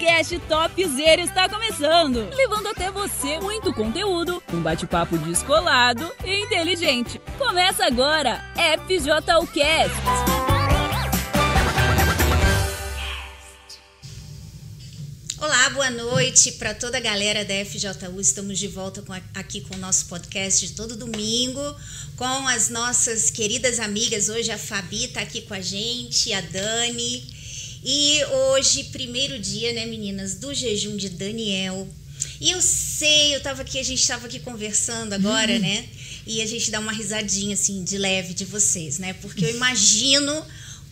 podcast Topzera está começando, levando até você muito conteúdo, um bate-papo descolado e inteligente. Começa agora, FJUcast. Olá, boa noite para toda a galera da FJU. Estamos de volta com a, aqui com o nosso podcast de todo domingo, com as nossas queridas amigas. Hoje a Fabi está aqui com a gente, a Dani. E hoje, primeiro dia, né, meninas, do jejum de Daniel. E eu sei, eu tava aqui, a gente estava aqui conversando agora, uhum. né? E a gente dá uma risadinha assim de leve de vocês, né? Porque eu imagino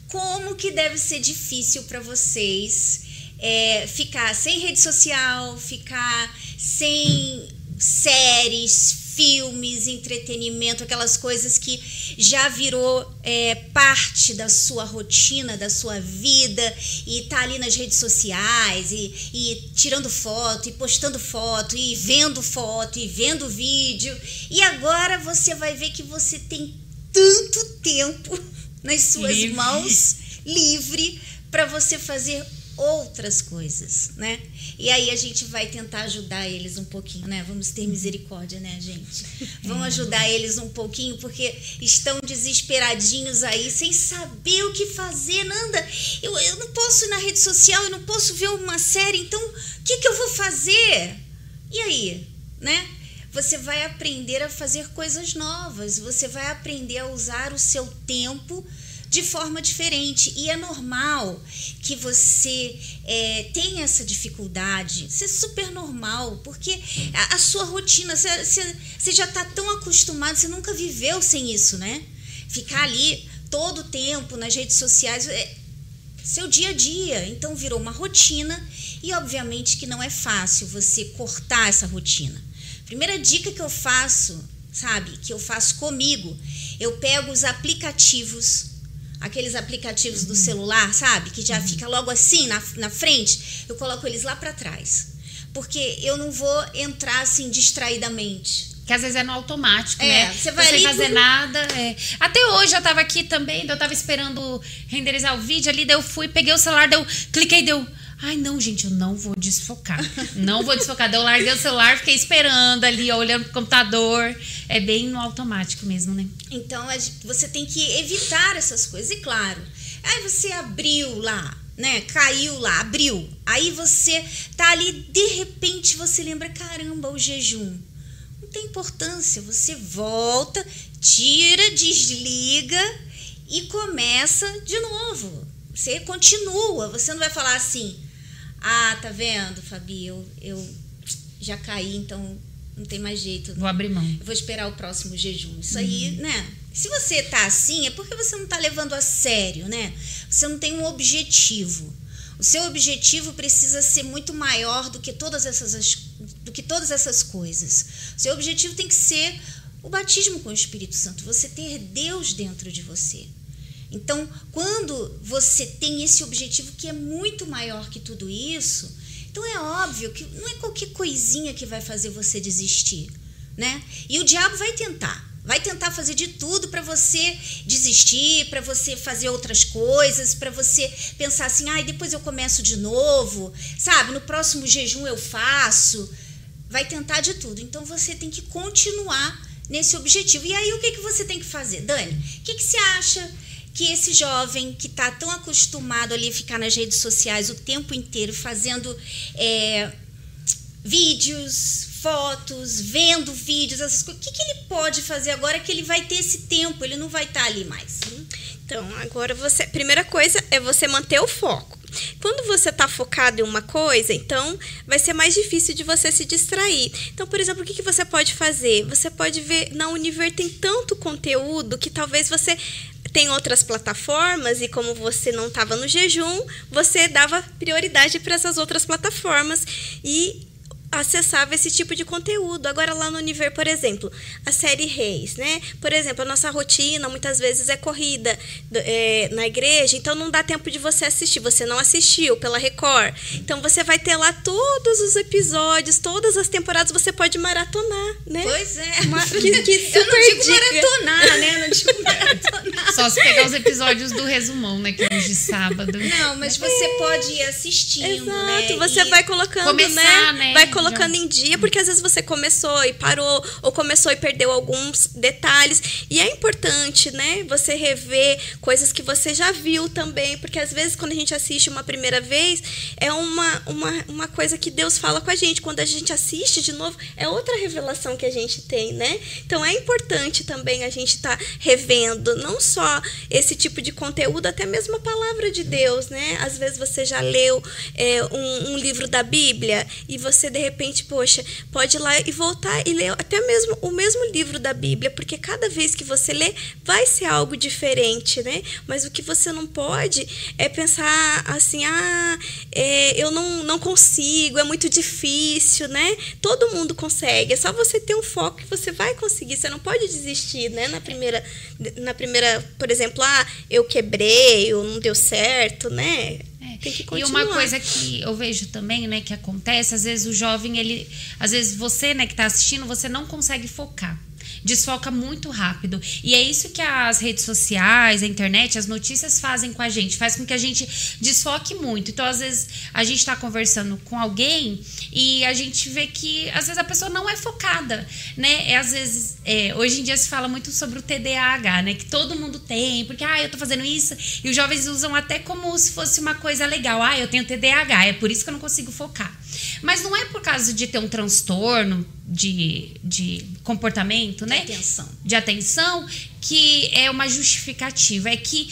como que deve ser difícil para vocês é, ficar sem rede social, ficar sem séries, filmes, entretenimento, aquelas coisas que já virou é, parte da sua rotina, da sua vida, e tá ali nas redes sociais, e, e tirando foto, e postando foto, e vendo foto, e vendo vídeo. E agora você vai ver que você tem tanto tempo nas suas livre. mãos livre para você fazer outras coisas, né? E aí a gente vai tentar ajudar eles um pouquinho, né? Vamos ter misericórdia, né, gente? Vamos ajudar eles um pouquinho porque estão desesperadinhos aí, sem saber o que fazer. Nanda, eu, eu não posso ir na rede social, eu não posso ver uma série, então o que, que eu vou fazer? E aí, né? Você vai aprender a fazer coisas novas, você vai aprender a usar o seu tempo de forma diferente. E é normal que você é, tenha essa dificuldade. Isso é super normal, porque a, a sua rotina, você, você, você já está tão acostumado, você nunca viveu sem isso, né? Ficar ali todo o tempo nas redes sociais. É, seu dia a dia. Então virou uma rotina e obviamente que não é fácil você cortar essa rotina. Primeira dica que eu faço, sabe, que eu faço comigo, eu pego os aplicativos aqueles aplicativos do celular, sabe? Que já fica logo assim na, na frente, eu coloco eles lá para trás. Porque eu não vou entrar assim distraidamente. Que às vezes é no automático, é, né? Você vai Sem fazer por... nada. É. Até hoje eu tava aqui também, eu tava esperando renderizar o vídeo ali, daí eu fui, peguei o celular, deu, cliquei, deu Ai, não, gente, eu não vou desfocar. Não vou desfocar. Daí eu larguei o celular, fiquei esperando ali, olhando pro computador. É bem no automático mesmo, né? Então, você tem que evitar essas coisas. E claro, aí você abriu lá, né? Caiu lá, abriu. Aí você tá ali, de repente você lembra: caramba, o jejum. Não tem importância. Você volta, tira, desliga e começa de novo. Você continua. Você não vai falar assim ah, tá vendo, Fabi? Eu, eu já caí, então não tem mais jeito. Vou abrir mão. Eu vou esperar o próximo jejum. Isso aí, uhum. né? Se você tá assim, é porque você não tá levando a sério, né? Você não tem um objetivo. O seu objetivo precisa ser muito maior do que todas essas, do que todas essas coisas. O seu objetivo tem que ser o batismo com o Espírito Santo, você ter Deus dentro de você. Então, quando você tem esse objetivo que é muito maior que tudo isso, então é óbvio que não é qualquer coisinha que vai fazer você desistir, né? E o diabo vai tentar. Vai tentar fazer de tudo para você desistir, para você fazer outras coisas, para você pensar assim, ai, ah, depois eu começo de novo, sabe? No próximo jejum eu faço. Vai tentar de tudo. Então você tem que continuar nesse objetivo. E aí o que, que você tem que fazer? Dani, o que, que você acha que esse jovem que está tão acostumado ali a ficar nas redes sociais o tempo inteiro fazendo é, vídeos, fotos, vendo vídeos, essas coisas, o que, que ele pode fazer agora que ele vai ter esse tempo? Ele não vai estar tá ali mais. Então, agora você. Primeira coisa é você manter o foco. Quando você está focado em uma coisa, então vai ser mais difícil de você se distrair. Então, por exemplo, o que, que você pode fazer? Você pode ver na Univer tem tanto conteúdo que talvez você tem outras plataformas e como você não estava no jejum, você dava prioridade para essas outras plataformas e acessava esse tipo de conteúdo. Agora lá no Univer, por exemplo, a série Reis, né? Por exemplo, a nossa rotina muitas vezes é corrida é, na igreja, então não dá tempo de você assistir. Você não assistiu pela Record. Então você vai ter lá todos os episódios, todas as temporadas, você pode maratonar, né? Pois é. Uma, que, que super Eu não digo dica. maratonar, né? Não digo maratonar. Só se pegar os episódios do resumão, né? Que é hoje de sábado. Não, mas você pode ir assistindo, né? Exato, você E- vai colocando, Começar, né? né? Vai colocando em dia, porque às vezes você começou e parou, ou começou e perdeu alguns detalhes. E é importante, né? Você rever coisas que você já viu também, porque às vezes quando a gente assiste uma primeira vez, é uma, uma, uma coisa que Deus fala com a gente. Quando a gente assiste de novo, é outra revelação que a gente tem, né? Então é importante também a gente estar revendo, não só esse tipo de conteúdo, até mesmo a palavra de Deus, né? Às vezes você já leu é, um, um livro da Bíblia e você de repente, poxa, pode ir lá e voltar e ler até mesmo o mesmo livro da Bíblia, porque cada vez que você lê vai ser algo diferente, né? Mas o que você não pode é pensar assim, ah, é, eu não, não consigo, é muito difícil, né? Todo mundo consegue, é só você ter um foco que você vai conseguir, você não pode desistir, né? Na primeira, na primeira, por exemplo, ah, eu quebrei, ou não deu certo, né? Tem que E continuar. uma coisa que eu vejo também, né, que acontece, às vezes o jovem, ele. Às vezes você, né, que tá assistindo, você não consegue focar. Desfoca muito rápido. E é isso que as redes sociais, a internet, as notícias fazem com a gente. Faz com que a gente desfoque muito. Então, às vezes, a gente tá conversando com alguém e a gente vê que, às vezes, a pessoa não é focada, né? É, às vezes, é, hoje em dia se fala muito sobre o TDAH, né? Que todo mundo tem, porque, ah, eu tô fazendo isso. E os jovens usam até como se fosse uma coisa legal. Ah, eu tenho TDAH, é por isso que eu não consigo focar. Mas não é por causa de ter um transtorno de, de comportamento, né? atenção. de atenção que é uma justificativa. É que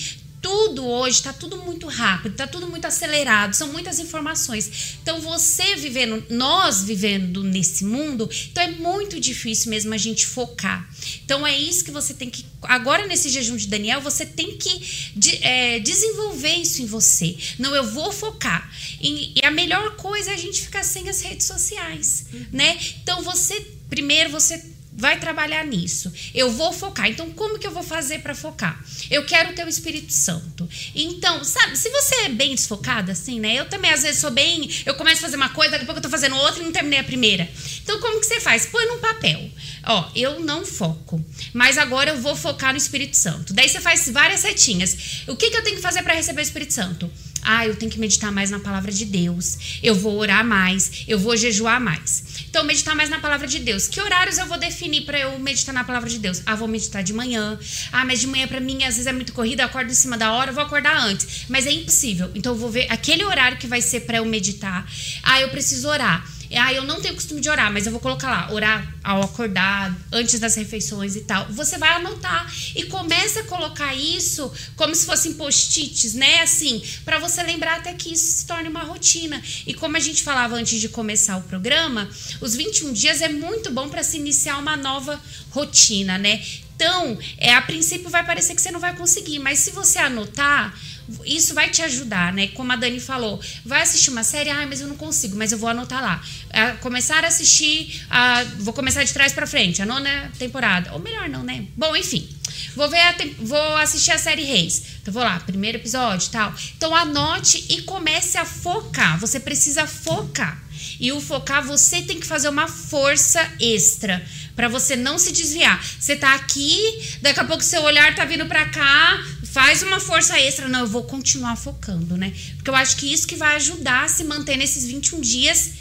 tudo hoje está tudo muito rápido, está tudo muito acelerado, são muitas informações. Então, você vivendo, nós vivendo nesse mundo, então é muito difícil mesmo a gente focar. Então, é isso que você tem que. Agora, nesse jejum de Daniel, você tem que de- é, desenvolver isso em você. Não, eu vou focar. E, e a melhor coisa é a gente ficar sem as redes sociais, né? Então, você. Primeiro, você vai trabalhar nisso. Eu vou focar. Então, como que eu vou fazer para focar? Eu quero o Espírito Santo. Então, sabe, se você é bem desfocada, assim, né? Eu também, às vezes, sou bem. Eu começo a fazer uma coisa, daqui a pouco eu tô fazendo outra e não terminei a primeira. Então, como que você faz? Põe num papel. Ó, eu não foco. Mas agora eu vou focar no Espírito Santo. Daí você faz várias setinhas. O que, que eu tenho que fazer para receber o Espírito Santo? Ah, eu tenho que meditar mais na palavra de Deus. Eu vou orar mais. Eu vou jejuar mais. Então, meditar mais na palavra de Deus. Que horários eu vou definir para eu meditar na palavra de Deus? Ah, vou meditar de manhã. Ah, mas de manhã para mim às vezes é muito corrida, eu acordo em cima da hora, eu vou acordar antes. Mas é impossível. Então, eu vou ver aquele horário que vai ser para eu meditar. Ah, eu preciso orar. Ah, eu não tenho costume de orar, mas eu vou colocar lá, orar ao acordar, antes das refeições e tal. Você vai anotar e começa a colocar isso como se fossem post-its, né? Assim, para você lembrar até que isso se torne uma rotina. E como a gente falava antes de começar o programa, os 21 dias é muito bom para se iniciar uma nova rotina, né? Então, é, a princípio vai parecer que você não vai conseguir, mas se você anotar, isso vai te ajudar, né? Como a Dani falou, vai assistir uma série, ah, mas eu não consigo, mas eu vou anotar lá. Ah, começar a assistir, ah, vou começar de trás pra frente, a nona temporada. Ou melhor, não, né? Bom, enfim. Vou ver a tem- vou assistir a série Reis. Então vou lá, primeiro episódio tal. Então anote e comece a focar. Você precisa focar. E o focar, você tem que fazer uma força extra para você não se desviar. Você tá aqui, daqui a pouco seu olhar tá vindo para cá, faz uma força extra. Não, eu vou continuar focando, né? Porque eu acho que isso que vai ajudar a se manter nesses 21 dias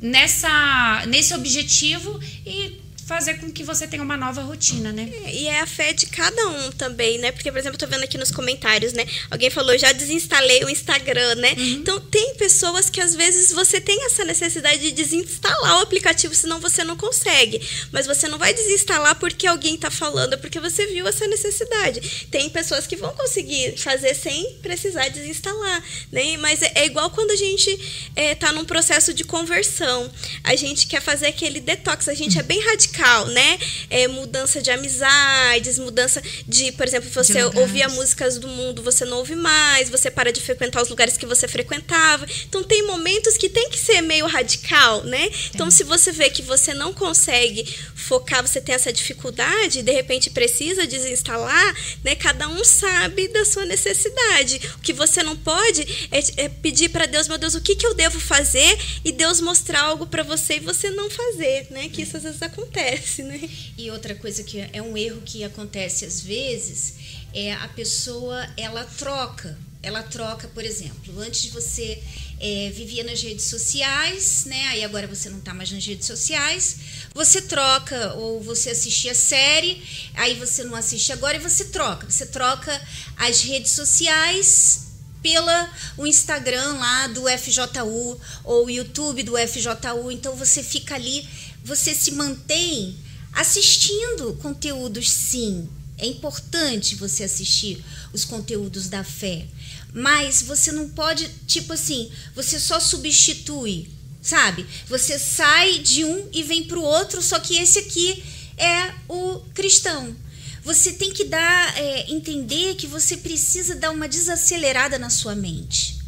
nessa nesse objetivo e fazer com que você tenha uma nova rotina, né? E é a fé de cada um também, né? Porque, por exemplo, eu tô vendo aqui nos comentários, né? Alguém falou, já desinstalei o Instagram, né? Então, tem pessoas que às vezes você tem essa necessidade de desinstalar o aplicativo, senão você não consegue. Mas você não vai desinstalar porque alguém tá falando, é porque você viu essa necessidade. Tem pessoas que vão conseguir fazer sem precisar desinstalar, né? Mas é, é igual quando a gente é, tá num processo de conversão. A gente quer fazer aquele detox, a gente é bem radical, né? É, mudança de amizades, mudança de, por exemplo, você ouvia músicas do mundo, você não ouve mais, você para de frequentar os lugares que você frequentava. Então tem momentos que tem que ser meio radical, né? Então se você vê que você não consegue focar, você tem essa dificuldade, de repente precisa desinstalar, né? Cada um sabe da sua necessidade. O que você não pode é, é pedir para Deus, meu Deus, o que, que eu devo fazer e Deus mostrar algo para você e você não fazer, né? Que isso às vezes acontece. Acontece, né? E outra coisa que é um erro que acontece às vezes é a pessoa ela troca, ela troca, por exemplo, antes você é, vivia nas redes sociais, né? Aí agora você não está mais nas redes sociais. Você troca, ou você assistia série, aí você não assiste agora e você troca. Você troca as redes sociais pela o Instagram lá do FJU ou o YouTube do FJU. Então você fica ali, você se mantém assistindo conteúdos sim. É importante você assistir os conteúdos da fé. Mas você não pode, tipo assim, você só substitui, sabe? Você sai de um e vem para o outro, só que esse aqui é o cristão. Você tem que dar, é, entender que você precisa dar uma desacelerada na sua mente.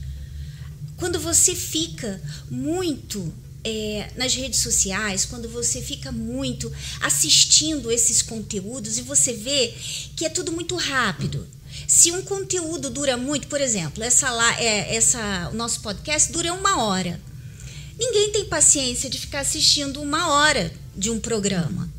Quando você fica muito é, nas redes sociais, quando você fica muito assistindo esses conteúdos e você vê que é tudo muito rápido. Se um conteúdo dura muito, por exemplo, essa lá, é, essa, o nosso podcast dura uma hora. Ninguém tem paciência de ficar assistindo uma hora de um programa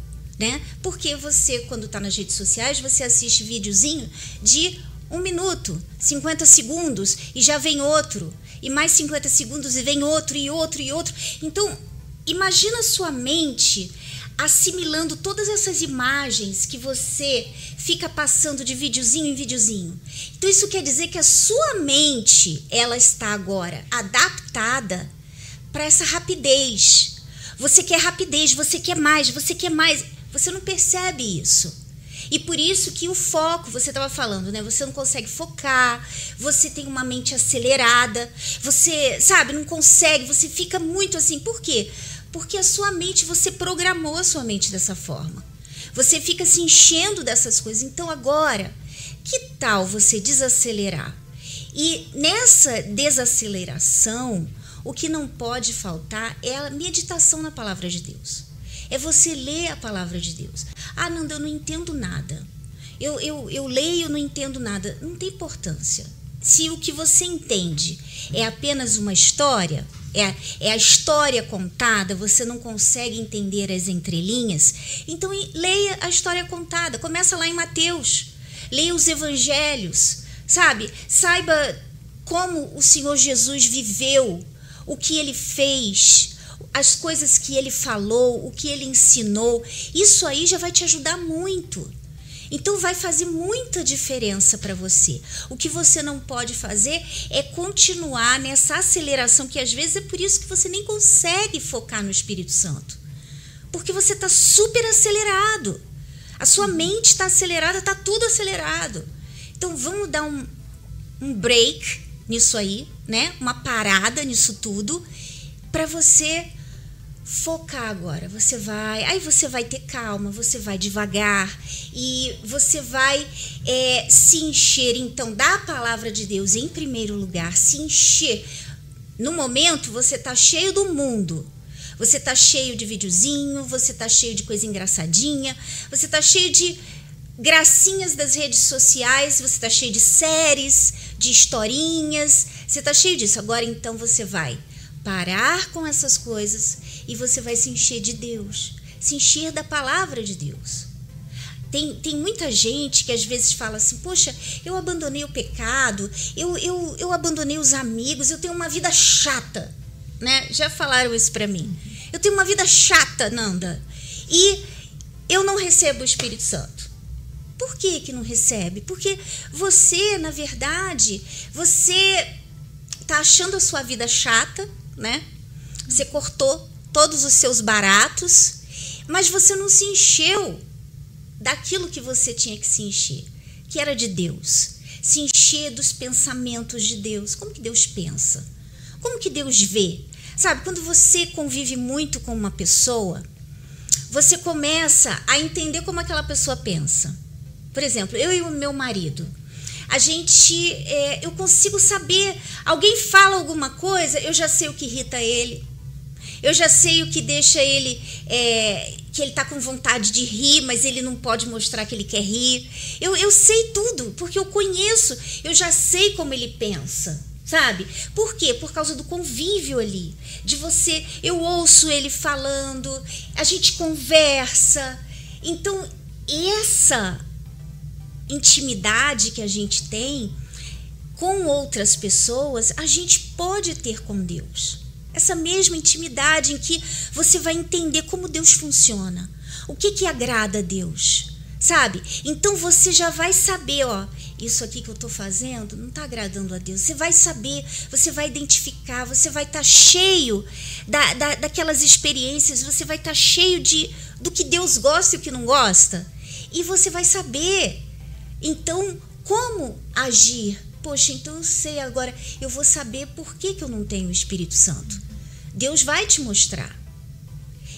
né? Porque você, quando está nas redes sociais, você assiste videozinho de um minuto, 50 segundos, e já vem outro, e mais 50 segundos, e vem outro, e outro, e outro. Então, imagina sua mente assimilando todas essas imagens que você fica passando de videozinho em videozinho. Então isso quer dizer que a sua mente, ela está agora adaptada para essa rapidez. Você quer rapidez, você quer mais, você quer mais. Você não percebe isso. E por isso que o foco, você estava falando, né? Você não consegue focar, você tem uma mente acelerada, você, sabe, não consegue, você fica muito assim. Por quê? Porque a sua mente, você programou a sua mente dessa forma. Você fica se enchendo dessas coisas. Então agora, que tal você desacelerar? E nessa desaceleração, o que não pode faltar é a meditação na palavra de Deus. É você ler a palavra de Deus. Ah, Nanda, eu não entendo nada. Eu, eu, eu leio, não entendo nada. Não tem importância. Se o que você entende é apenas uma história, é, é a história contada, você não consegue entender as entrelinhas, então leia a história contada. Começa lá em Mateus. Leia os evangelhos, sabe? Saiba como o Senhor Jesus viveu, o que ele fez, as coisas que ele falou, o que ele ensinou, isso aí já vai te ajudar muito. Então vai fazer muita diferença para você. O que você não pode fazer é continuar nessa aceleração, que às vezes é por isso que você nem consegue focar no Espírito Santo. Porque você está super acelerado. A sua uhum. mente está acelerada, está tudo acelerado. Então vamos dar um, um break nisso aí, né? Uma parada nisso tudo para você focar agora. Você vai, aí você vai ter calma, você vai devagar e você vai é, se encher então da palavra de Deus em primeiro lugar, se encher. No momento você tá cheio do mundo. Você tá cheio de videozinho, você tá cheio de coisa engraçadinha, você tá cheio de gracinhas das redes sociais, você tá cheio de séries, de historinhas, você tá cheio disso. Agora então você vai parar com essas coisas e você vai se encher de Deus, se encher da palavra de Deus. Tem, tem muita gente que às vezes fala assim: Poxa, eu abandonei o pecado, eu, eu, eu abandonei os amigos, eu tenho uma vida chata. Né? Já falaram isso para mim. Eu tenho uma vida chata, Nanda. E eu não recebo o Espírito Santo. Por que, que não recebe? Porque você, na verdade, você tá achando a sua vida chata, né? Você cortou todos os seus baratos, mas você não se encheu daquilo que você tinha que se encher, que era de Deus. Se encher dos pensamentos de Deus. Como que Deus pensa? Como que Deus vê? Sabe, quando você convive muito com uma pessoa, você começa a entender como aquela pessoa pensa. Por exemplo, eu e o meu marido, a gente, é, eu consigo saber. Alguém fala alguma coisa, eu já sei o que irrita ele, eu já sei o que deixa ele. É, que ele tá com vontade de rir, mas ele não pode mostrar que ele quer rir. Eu, eu sei tudo, porque eu conheço, eu já sei como ele pensa, sabe? Por quê? Por causa do convívio ali, de você, eu ouço ele falando, a gente conversa. Então, essa intimidade que a gente tem com outras pessoas, a gente pode ter com Deus. Essa mesma intimidade em que você vai entender como Deus funciona. O que que agrada a Deus? Sabe? Então você já vai saber, ó, isso aqui que eu estou fazendo não está agradando a Deus. Você vai saber, você vai identificar, você vai estar tá cheio da, da, daquelas experiências, você vai estar tá cheio de do que Deus gosta e o que não gosta. E você vai saber, então, como agir. Poxa, então eu sei agora, eu vou saber por que, que eu não tenho o Espírito Santo. Deus vai te mostrar.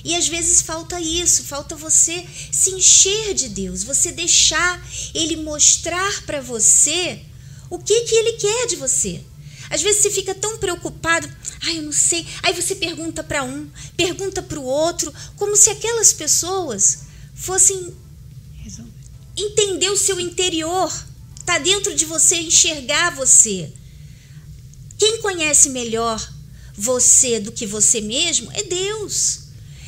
E às vezes falta isso, falta você se encher de Deus, você deixar Ele mostrar para você o que, que Ele quer de você. Às vezes você fica tão preocupado, ai, eu não sei. Aí você pergunta para um, pergunta para o outro, como se aquelas pessoas fossem entender o seu interior, tá dentro de você, enxergar você. Quem conhece melhor você do que você mesmo é Deus.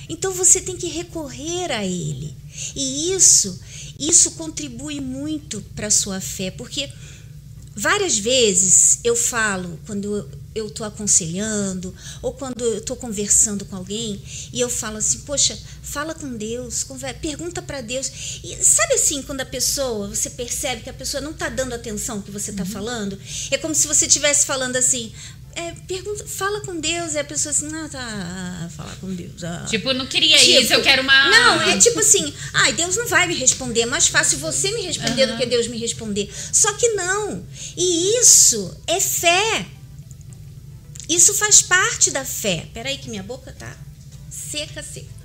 Então você tem que recorrer a ele. E isso, isso contribui muito para a sua fé, porque várias vezes eu falo quando eu estou aconselhando ou quando eu estou conversando com alguém e eu falo assim, poxa, fala com Deus, conversa, pergunta para Deus. E sabe assim, quando a pessoa, você percebe que a pessoa não está dando atenção ao que você está uhum. falando? É como se você estivesse falando assim, é, pergunta, fala com Deus, e a pessoa assim, ah, tá, falar com Deus. Ah. Tipo, não queria tipo, isso, eu quero uma. Não, é tipo assim, ai, Deus não vai me responder, é mais fácil você me responder uhum. do que Deus me responder. Só que não. E isso é fé. Isso faz parte da fé. Peraí, que minha boca tá seca, seca.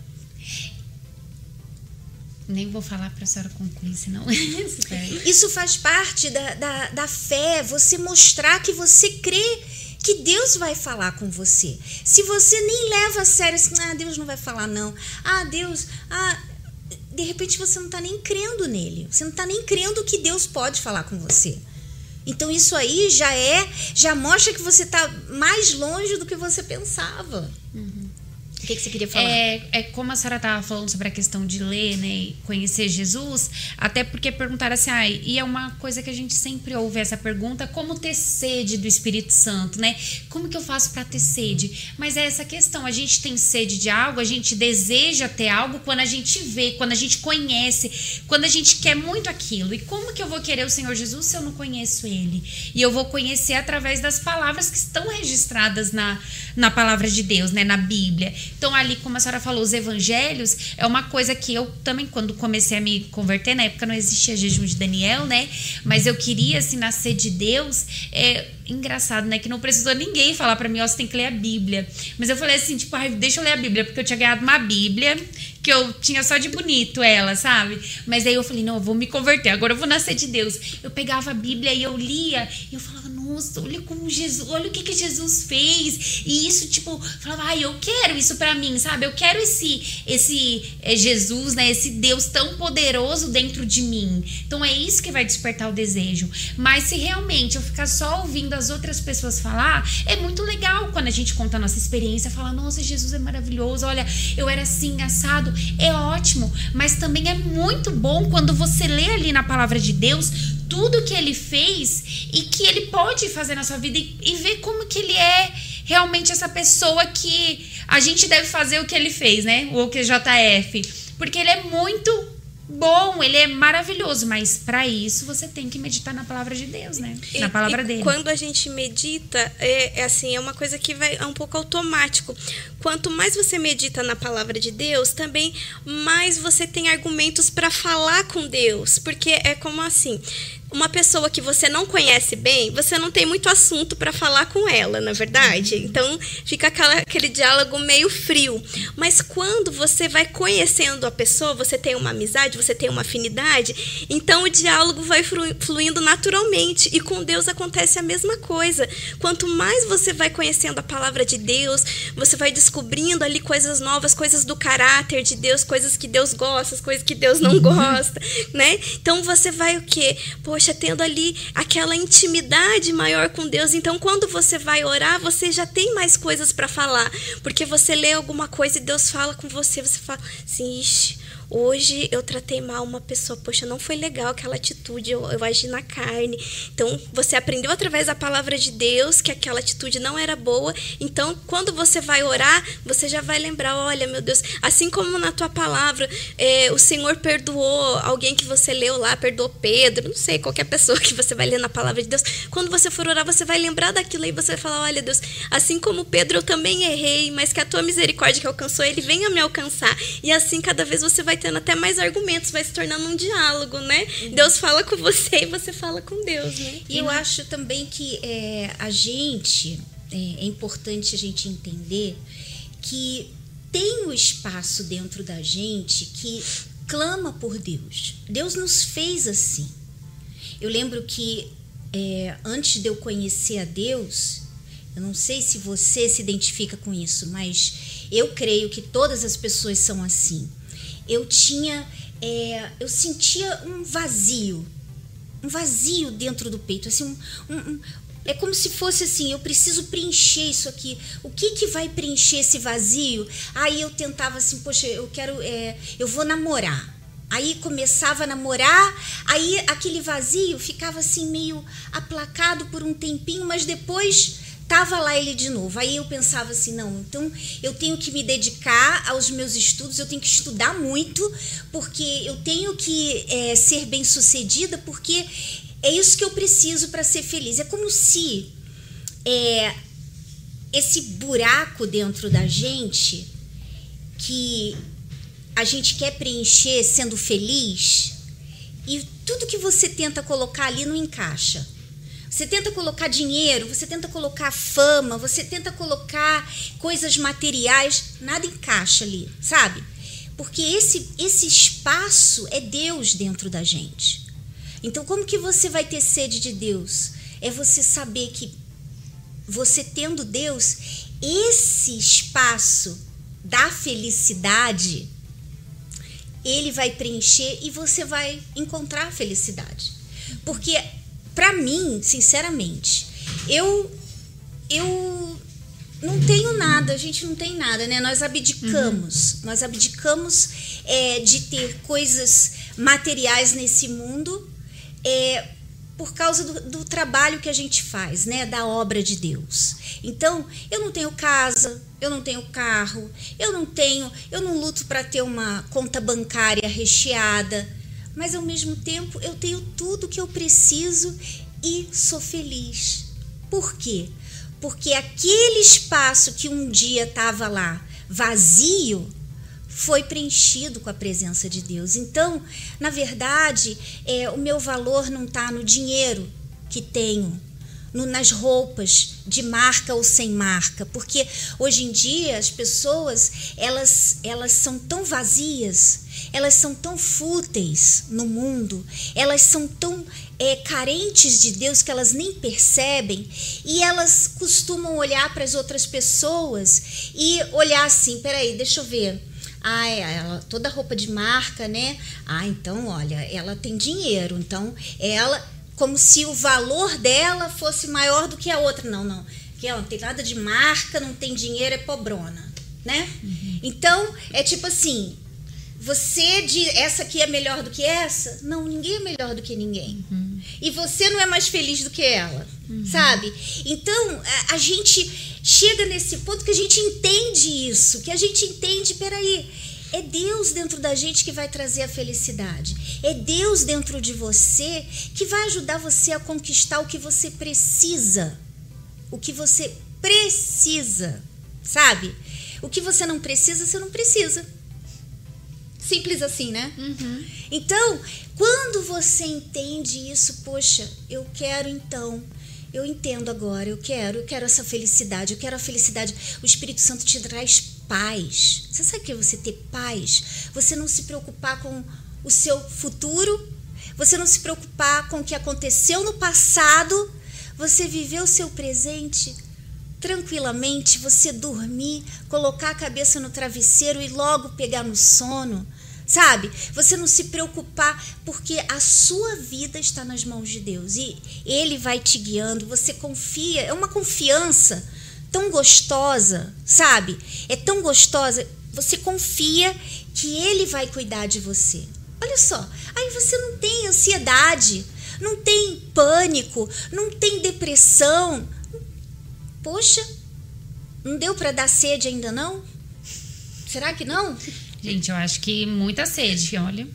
Nem vou falar para a senhora concluir, senão. Isso faz parte da, da, da fé, você mostrar que você crê que Deus vai falar com você. Se você nem leva a sério assim, ah, Deus não vai falar, não. Ah, Deus, ah, de repente você não está nem crendo nele. Você não está nem crendo que Deus pode falar com você. Então isso aí já é, já mostra que você está mais longe do que você pensava. Uhum. Que, que, você queria falar? É, é como a senhora estava falando sobre a questão de ler, né, e conhecer Jesus, até porque perguntaram assim, ah, e é uma coisa que a gente sempre ouve essa pergunta, como ter sede do Espírito Santo, né? Como que eu faço para ter sede? Mas é essa questão, a gente tem sede de algo, a gente deseja ter algo quando a gente vê, quando a gente conhece, quando a gente quer muito aquilo. E como que eu vou querer o Senhor Jesus se eu não conheço ele? E eu vou conhecer através das palavras que estão registradas na, na palavra de Deus, né, na Bíblia. Então, ali, como a senhora falou, os evangelhos é uma coisa que eu também, quando comecei a me converter, na época não existia jejum de Daniel, né? Mas eu queria, assim, nascer de Deus. É, engraçado, né? Que não precisou ninguém falar para mim, ó, você tem que ler a Bíblia. Mas eu falei assim, tipo, ai, deixa eu ler a Bíblia, porque eu tinha ganhado uma Bíblia que eu tinha só de bonito ela, sabe? Mas aí eu falei, não, eu vou me converter, agora eu vou nascer de Deus. Eu pegava a Bíblia e eu lia, e eu falava, nossa, olha como Jesus, olha o que que Jesus fez. E isso, tipo, falava, ai, eu quero isso para mim, sabe? Eu quero esse esse é, Jesus, né? Esse Deus tão poderoso dentro de mim. Então é isso que vai despertar o desejo. Mas se realmente eu ficar só ouvindo as outras pessoas falar, é muito legal quando a gente conta a nossa experiência, fala, nossa, Jesus é maravilhoso, olha, eu era assim, assado. É ótimo, mas também é muito bom quando você lê ali na palavra de Deus tudo que ele fez e que ele pode fazer na sua vida e, e ver como que ele é realmente essa pessoa que a gente deve fazer o que ele fez, né? O QJF. Porque ele é muito bom, ele é maravilhoso, mas para isso você tem que meditar na palavra de Deus, né? Na palavra e dele. Quando a gente medita, é, é, assim, é uma coisa que vai é um pouco automático. Quanto mais você medita na palavra de Deus, também mais você tem argumentos para falar com Deus, porque é como assim, uma pessoa que você não conhece bem, você não tem muito assunto para falar com ela, na verdade. Então fica aquela, aquele diálogo meio frio. Mas quando você vai conhecendo a pessoa, você tem uma amizade, você tem uma afinidade, então o diálogo vai fluindo naturalmente e com Deus acontece a mesma coisa. Quanto mais você vai conhecendo a palavra de Deus, você vai descobrindo ali coisas novas, coisas do caráter de Deus, coisas que Deus gosta, coisas que Deus não uhum. gosta, né? Então você vai o quê? Poxa, tendo ali aquela intimidade maior com Deus. Então quando você vai orar, você já tem mais coisas para falar, porque você lê alguma coisa e Deus fala com você, você fala assim, ixi, Hoje eu tratei mal uma pessoa, poxa, não foi legal aquela atitude, eu, eu agi na carne. Então, você aprendeu através da palavra de Deus que aquela atitude não era boa. Então, quando você vai orar, você já vai lembrar: olha, meu Deus, assim como na tua palavra, é, o Senhor perdoou alguém que você leu lá, perdoou Pedro, não sei, qualquer pessoa que você vai ler na palavra de Deus. Quando você for orar, você vai lembrar daquilo e você vai falar: olha, Deus, assim como Pedro, eu também errei, mas que a tua misericórdia que alcançou ele venha me alcançar. E assim, cada vez você vai tendo até mais argumentos, vai se tornando um diálogo, né? Uhum. Deus fala com você e você fala com Deus, né? E eu acho também que é, a gente, é, é importante a gente entender que tem o um espaço dentro da gente que clama por Deus. Deus nos fez assim. Eu lembro que é, antes de eu conhecer a Deus, eu não sei se você se identifica com isso, mas eu creio que todas as pessoas são assim eu tinha, é, eu sentia um vazio, um vazio dentro do peito, assim, um, um, é como se fosse assim, eu preciso preencher isso aqui. O que que vai preencher esse vazio? Aí eu tentava assim, poxa, eu quero, é, eu vou namorar. Aí começava a namorar, aí aquele vazio ficava assim meio aplacado por um tempinho, mas depois tava lá ele de novo. Aí eu pensava assim, não, então eu tenho que me dedicar aos meus estudos, eu tenho que estudar muito, porque eu tenho que é, ser bem sucedida, porque é isso que eu preciso para ser feliz. É como se é, esse buraco dentro da gente que a gente quer preencher sendo feliz e tudo que você tenta colocar ali não encaixa. Você tenta colocar dinheiro, você tenta colocar fama, você tenta colocar coisas materiais, nada encaixa ali, sabe? Porque esse, esse espaço é Deus dentro da gente. Então, como que você vai ter sede de Deus? É você saber que você tendo Deus, esse espaço da felicidade, ele vai preencher e você vai encontrar a felicidade. Porque para mim, sinceramente, eu eu não tenho nada, a gente não tem nada, né? Nós abdicamos, uhum. nós abdicamos é, de ter coisas materiais nesse mundo é, por causa do, do, trabalho que a gente faz, né? Da obra de Deus. Então, eu não tenho casa, eu não tenho carro, eu não tenho, eu não luto para ter uma conta bancária recheada mas ao mesmo tempo eu tenho tudo que eu preciso e sou feliz. Por quê? Porque aquele espaço que um dia estava lá vazio foi preenchido com a presença de Deus. Então, na verdade, é, o meu valor não está no dinheiro que tenho, no, nas roupas de marca ou sem marca, porque hoje em dia as pessoas elas elas são tão vazias, elas são tão fúteis no mundo, elas são tão é, carentes de Deus que elas nem percebem e elas costumam olhar para as outras pessoas e olhar assim, peraí, deixa eu ver. Ah, ela toda roupa de marca, né? Ah, então, olha, ela tem dinheiro, então ela como se o valor dela fosse maior do que a outra. Não, não. Que ela não tem nada de marca, não tem dinheiro, é pobrona, né? Uhum. Então, é tipo assim, você de essa aqui é melhor do que essa? Não, ninguém é melhor do que ninguém. Uhum. E você não é mais feliz do que ela, uhum. sabe? Então, a, a, gente chega nesse ponto que a gente entende isso, que a gente entende, peraí, é Deus dentro da gente que vai trazer a felicidade. É Deus dentro de você que vai ajudar você a conquistar o que você precisa. O que você precisa, sabe? O que você não precisa, você não precisa. Simples assim, né? Uhum. Então, quando você entende isso, poxa, eu quero então eu entendo agora, eu quero, eu quero essa felicidade, eu quero a felicidade. O Espírito Santo te traz paz. Você sabe o que é você ter paz? Você não se preocupar com o seu futuro, você não se preocupar com o que aconteceu no passado, você viver o seu presente tranquilamente, você dormir, colocar a cabeça no travesseiro e logo pegar no sono. Sabe? Você não se preocupar, porque a sua vida está nas mãos de Deus e Ele vai te guiando. Você confia, é uma confiança tão gostosa, sabe? É tão gostosa. Você confia que Ele vai cuidar de você. Olha só, aí você não tem ansiedade, não tem pânico, não tem depressão, Poxa, não deu para dar sede ainda não? Será que não? Gente, eu acho que muita sede, olha.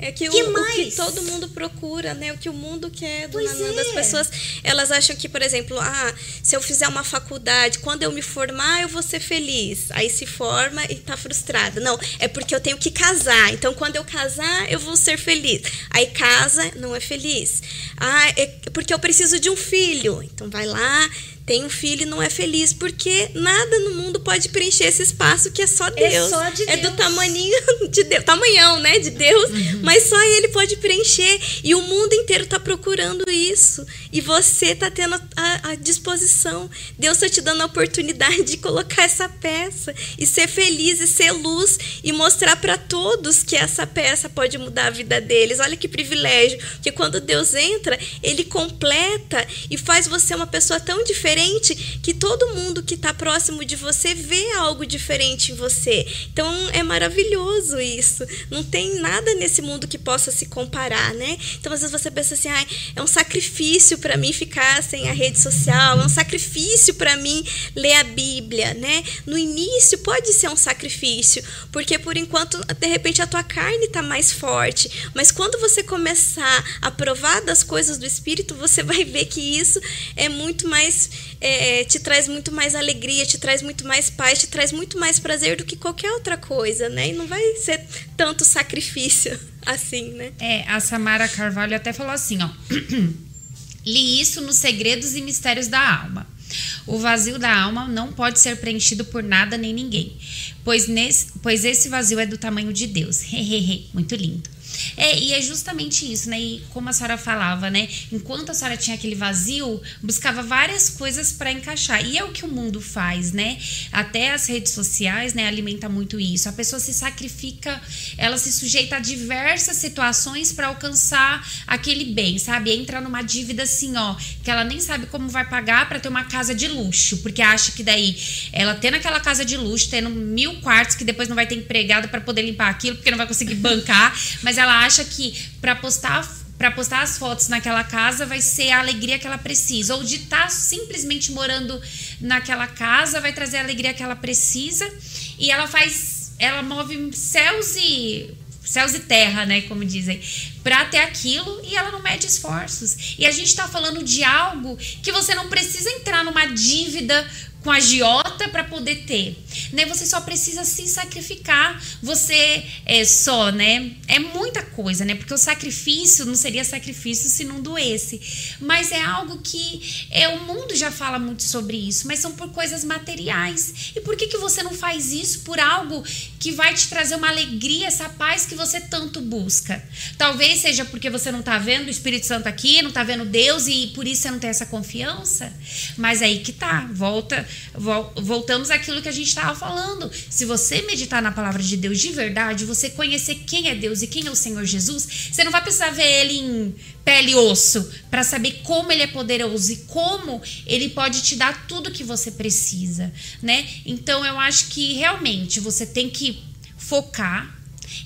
É que, que o, o, que todo mundo procura, né? O que o mundo quer do pois é. das pessoas. Elas acham que, por exemplo, ah, se eu fizer uma faculdade, quando eu me formar, eu vou ser feliz. Aí se forma e tá frustrada. Não, é porque eu tenho que casar. Então, quando eu casar, eu vou ser feliz. Aí casa, não é feliz. Ah, é porque eu preciso de um filho. Então vai lá, tem um filho e não é feliz, porque nada no mundo pode preencher esse espaço que é só é Deus. É, só de é Deus. do tamanho de Deus, tamanhão, né, de Deus, uhum. mas só ele pode preencher e o mundo inteiro está procurando isso e você está tendo a, a, disposição. Deus está te dando a oportunidade de colocar essa peça e ser feliz e ser luz e mostrar para todos que essa peça pode mudar a vida deles. Olha que privilégio, que quando Deus entra, ele completa e faz você uma pessoa tão diferente diferente que todo mundo que está próximo de você vê algo diferente em você. Então é maravilhoso isso. Não tem nada nesse mundo que possa se comparar, né? Então às vezes você pensa assim, ah, é um sacrifício para mim ficar sem a rede social, é um sacrifício para mim ler a Bíblia, né? No início pode ser um sacrifício, porque por enquanto de repente a tua carne está mais forte, mas quando você começar a provar das coisas do Espírito, você vai ver que isso é muito mais é, te traz muito mais alegria, te traz muito mais paz, te traz muito mais prazer do que qualquer outra coisa, né? E não vai ser tanto sacrifício assim, né? É, a Samara Carvalho até falou assim, ó. Li isso nos Segredos e Mistérios da Alma. O vazio da alma não pode ser preenchido por nada nem ninguém, pois, nesse, pois esse vazio é do tamanho de Deus. Hehehe, muito lindo. É, e é justamente isso, né? E como a senhora falava, né? Enquanto a senhora tinha aquele vazio, buscava várias coisas para encaixar. E é o que o mundo faz, né? Até as redes sociais, né, alimenta muito isso. A pessoa se sacrifica, ela se sujeita a diversas situações para alcançar aquele bem, sabe? Entra numa dívida assim, ó, que ela nem sabe como vai pagar para ter uma casa de luxo, porque acha que daí ela tendo aquela casa de luxo, tendo mil quartos que depois não vai ter empregada para poder limpar aquilo, porque não vai conseguir bancar, mas ela ela acha que para postar para postar as fotos naquela casa vai ser a alegria que ela precisa, ou de estar tá simplesmente morando naquela casa vai trazer a alegria que ela precisa, e ela faz, ela move céus e céus e terra, né, como dizem, para ter aquilo e ela não mede esforços. E a gente está falando de algo que você não precisa entrar numa dívida com a agiota para poder ter, né? Você só precisa se sacrificar. Você é só, né? É muita coisa, né? Porque o sacrifício não seria sacrifício se não doesse. Mas é algo que é o mundo já fala muito sobre isso, mas são por coisas materiais. E por que que você não faz isso por algo que vai te trazer uma alegria, essa paz que você tanto busca? Talvez seja porque você não tá vendo o Espírito Santo aqui, não tá vendo Deus e por isso você não tem essa confiança. Mas aí que tá, volta voltamos àquilo que a gente estava falando. Se você meditar na palavra de Deus de verdade, você conhecer quem é Deus e quem é o Senhor Jesus, você não vai precisar ver ele em pele e osso para saber como ele é poderoso e como ele pode te dar tudo que você precisa, né? Então eu acho que realmente você tem que focar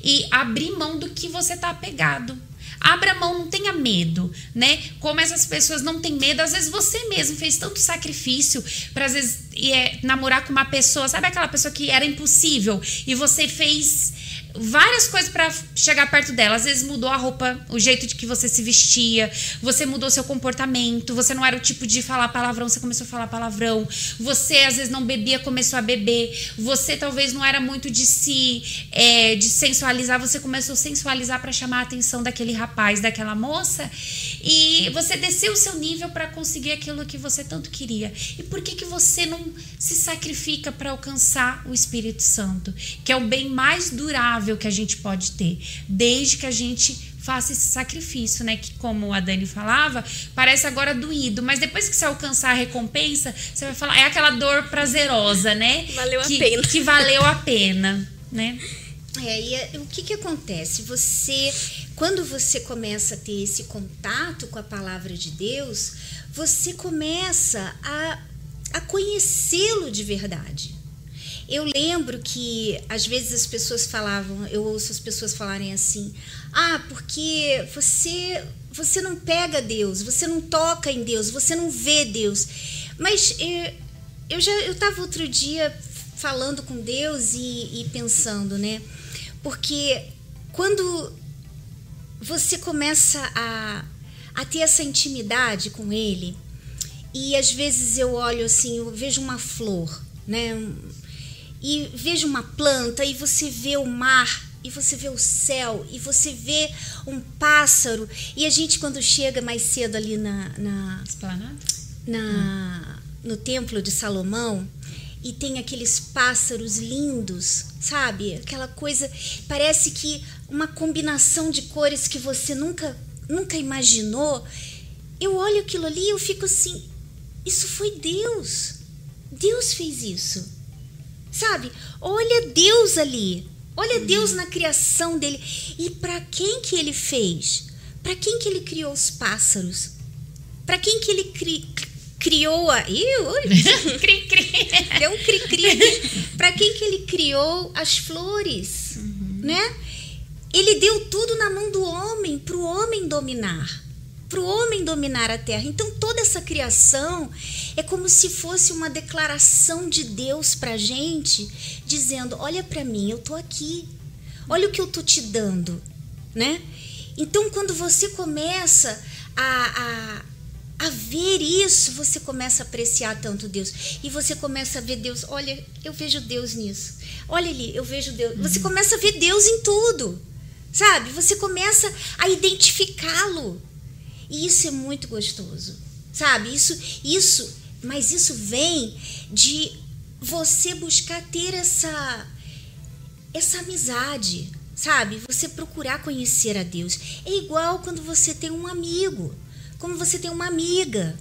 e abrir mão do que você tá apegado. Abra mão, não tenha medo, né? Como essas pessoas não têm medo, às vezes você mesmo fez tanto sacrifício para às vezes é, namorar com uma pessoa, sabe aquela pessoa que era impossível e você fez várias coisas para chegar perto dela. Às vezes mudou a roupa, o jeito de que você se vestia, você mudou seu comportamento, você não era o tipo de falar palavrão, você começou a falar palavrão. Você às vezes não bebia, começou a beber. Você talvez não era muito de se é, de sensualizar, você começou a sensualizar para chamar a atenção daquele rapaz, daquela moça, e você desceu o seu nível para conseguir aquilo que você tanto queria. E por que que você não se sacrifica para alcançar o Espírito Santo, que é o bem mais durável amável que a gente pode ter, desde que a gente faça esse sacrifício, né? Que como a Dani falava, parece agora doído, mas depois que você alcançar a recompensa, você vai falar, é aquela dor prazerosa, né? Valeu que, a pena. Que valeu a pena, né? É, e é, o que que acontece? Você, quando você começa a ter esse contato com a palavra de Deus, você começa a, a conhecê-lo de verdade. Eu lembro que às vezes as pessoas falavam, eu ouço as pessoas falarem assim: "Ah, porque você você não pega Deus, você não toca em Deus, você não vê Deus". Mas eu, já eu estava outro dia falando com Deus e, e pensando, né? Porque quando você começa a, a ter essa intimidade com Ele, e às vezes eu olho assim, eu vejo uma flor, né? E vejo uma planta e você vê o mar e você vê o céu e você vê um pássaro e a gente quando chega mais cedo ali na na, na no templo de Salomão e tem aqueles pássaros lindos, sabe? Aquela coisa, parece que uma combinação de cores que você nunca nunca imaginou. Eu olho aquilo ali e eu fico assim, isso foi Deus. Deus fez isso. Sabe? Olha Deus ali. Olha uhum. Deus na criação dele. E para quem que ele fez? Para quem que ele criou os pássaros? Para quem que ele cri, criou a. Ih, cri, cri. Deu um cri-cri. Para quem que ele criou as flores, uhum. né? Ele deu tudo na mão do homem, para o homem dominar, para o homem dominar a terra. Então toda essa criação é como se fosse uma declaração de Deus para gente, dizendo: olha para mim, eu tô aqui. Olha o que eu tô te dando, né? Então quando você começa a, a a ver isso, você começa a apreciar tanto Deus. E você começa a ver Deus. Olha, eu vejo Deus nisso. Olha ali, eu vejo Deus. Você uhum. começa a ver Deus em tudo. Sabe? Você começa a identificá-lo. E isso é muito gostoso. Sabe? Isso, isso, mas isso vem de você buscar ter essa essa amizade, sabe? Você procurar conhecer a Deus. É igual quando você tem um amigo como você tem uma amiga.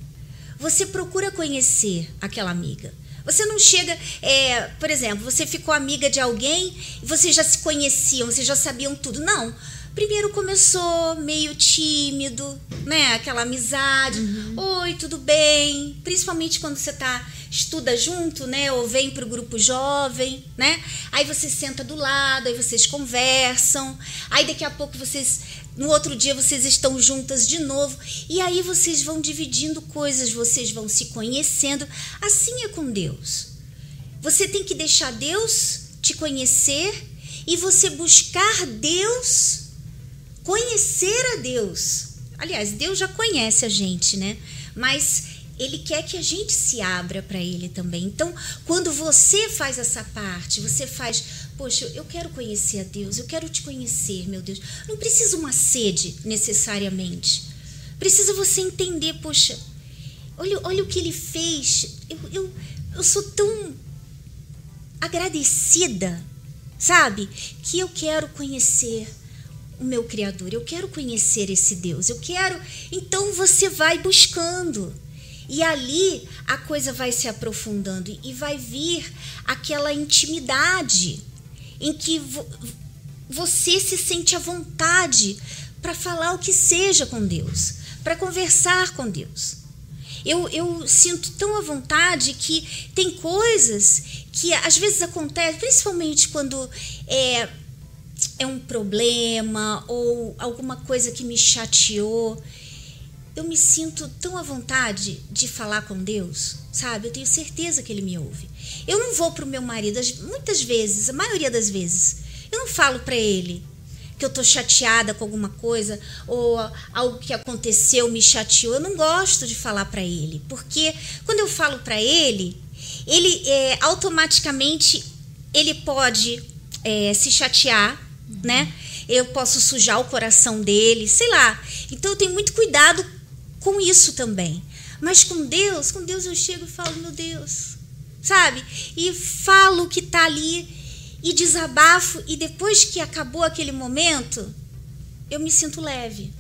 Você procura conhecer aquela amiga. Você não chega, é, por exemplo, você ficou amiga de alguém e vocês já se conheciam, vocês já sabiam tudo. Não. Primeiro começou meio tímido, né? Aquela amizade. Uhum. Oi, tudo bem? Principalmente quando você tá estuda junto, né? Ou vem para o grupo jovem, né? Aí você senta do lado, aí vocês conversam. Aí daqui a pouco vocês no outro dia vocês estão juntas de novo e aí vocês vão dividindo coisas, vocês vão se conhecendo. Assim é com Deus. Você tem que deixar Deus te conhecer e você buscar Deus, conhecer a Deus. Aliás, Deus já conhece a gente, né? Mas ele quer que a gente se abra para ele também. Então, quando você faz essa parte, você faz Poxa, eu quero conhecer a Deus, eu quero te conhecer, meu Deus. Não precisa uma sede necessariamente. Precisa você entender, poxa, olha, olha o que ele fez. Eu, eu, eu sou tão agradecida, sabe? Que eu quero conhecer o meu Criador, eu quero conhecer esse Deus, eu quero. Então você vai buscando. E ali a coisa vai se aprofundando e vai vir aquela intimidade em que vo você se sente à vontade para falar o que seja com Deus, para conversar com Deus. Eu, eu sinto tão à vontade que tem coisas que às vezes acontecem, principalmente quando é, é um problema ou alguma coisa que me chateou. Eu me sinto tão à vontade de falar com Deus, sabe? Eu tenho certeza que Ele me ouve. Eu não vou para o meu marido, muitas vezes, a maioria das vezes, eu não falo para ele que eu tô chateada com alguma coisa ou algo que aconteceu me chateou. Eu não gosto de falar para ele, porque quando eu falo para ele, ele é, automaticamente ele pode é, se chatear. Né? Eu posso sujar o coração dele, sei lá. Então eu tenho muito cuidado com isso também. Mas com Deus, com Deus eu chego e falo, meu Deus, sabe? E falo o que está ali e desabafo e depois que acabou aquele momento, eu me sinto leve.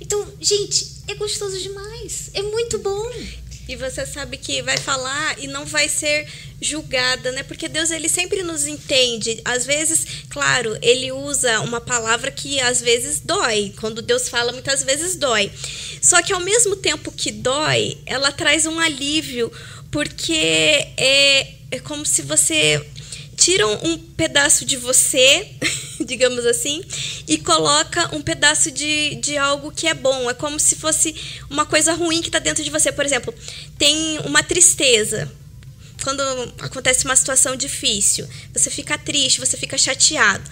Então, gente, é gostoso demais. É muito bom. E você sabe que vai falar e não vai ser julgada, né? Porque Deus ele sempre nos entende. Às vezes, claro, ele usa uma palavra que às vezes dói. Quando Deus fala, muitas vezes dói. Só que ao mesmo tempo que dói, ela traz um alívio, porque é, é como se você tira um pedaço de você, digamos assim, e coloca um pedaço de, de algo que é bom. É como se fosse uma coisa ruim que está dentro de você. Por exemplo, tem uma tristeza. Quando acontece uma situação difícil, você fica triste, você fica chateado.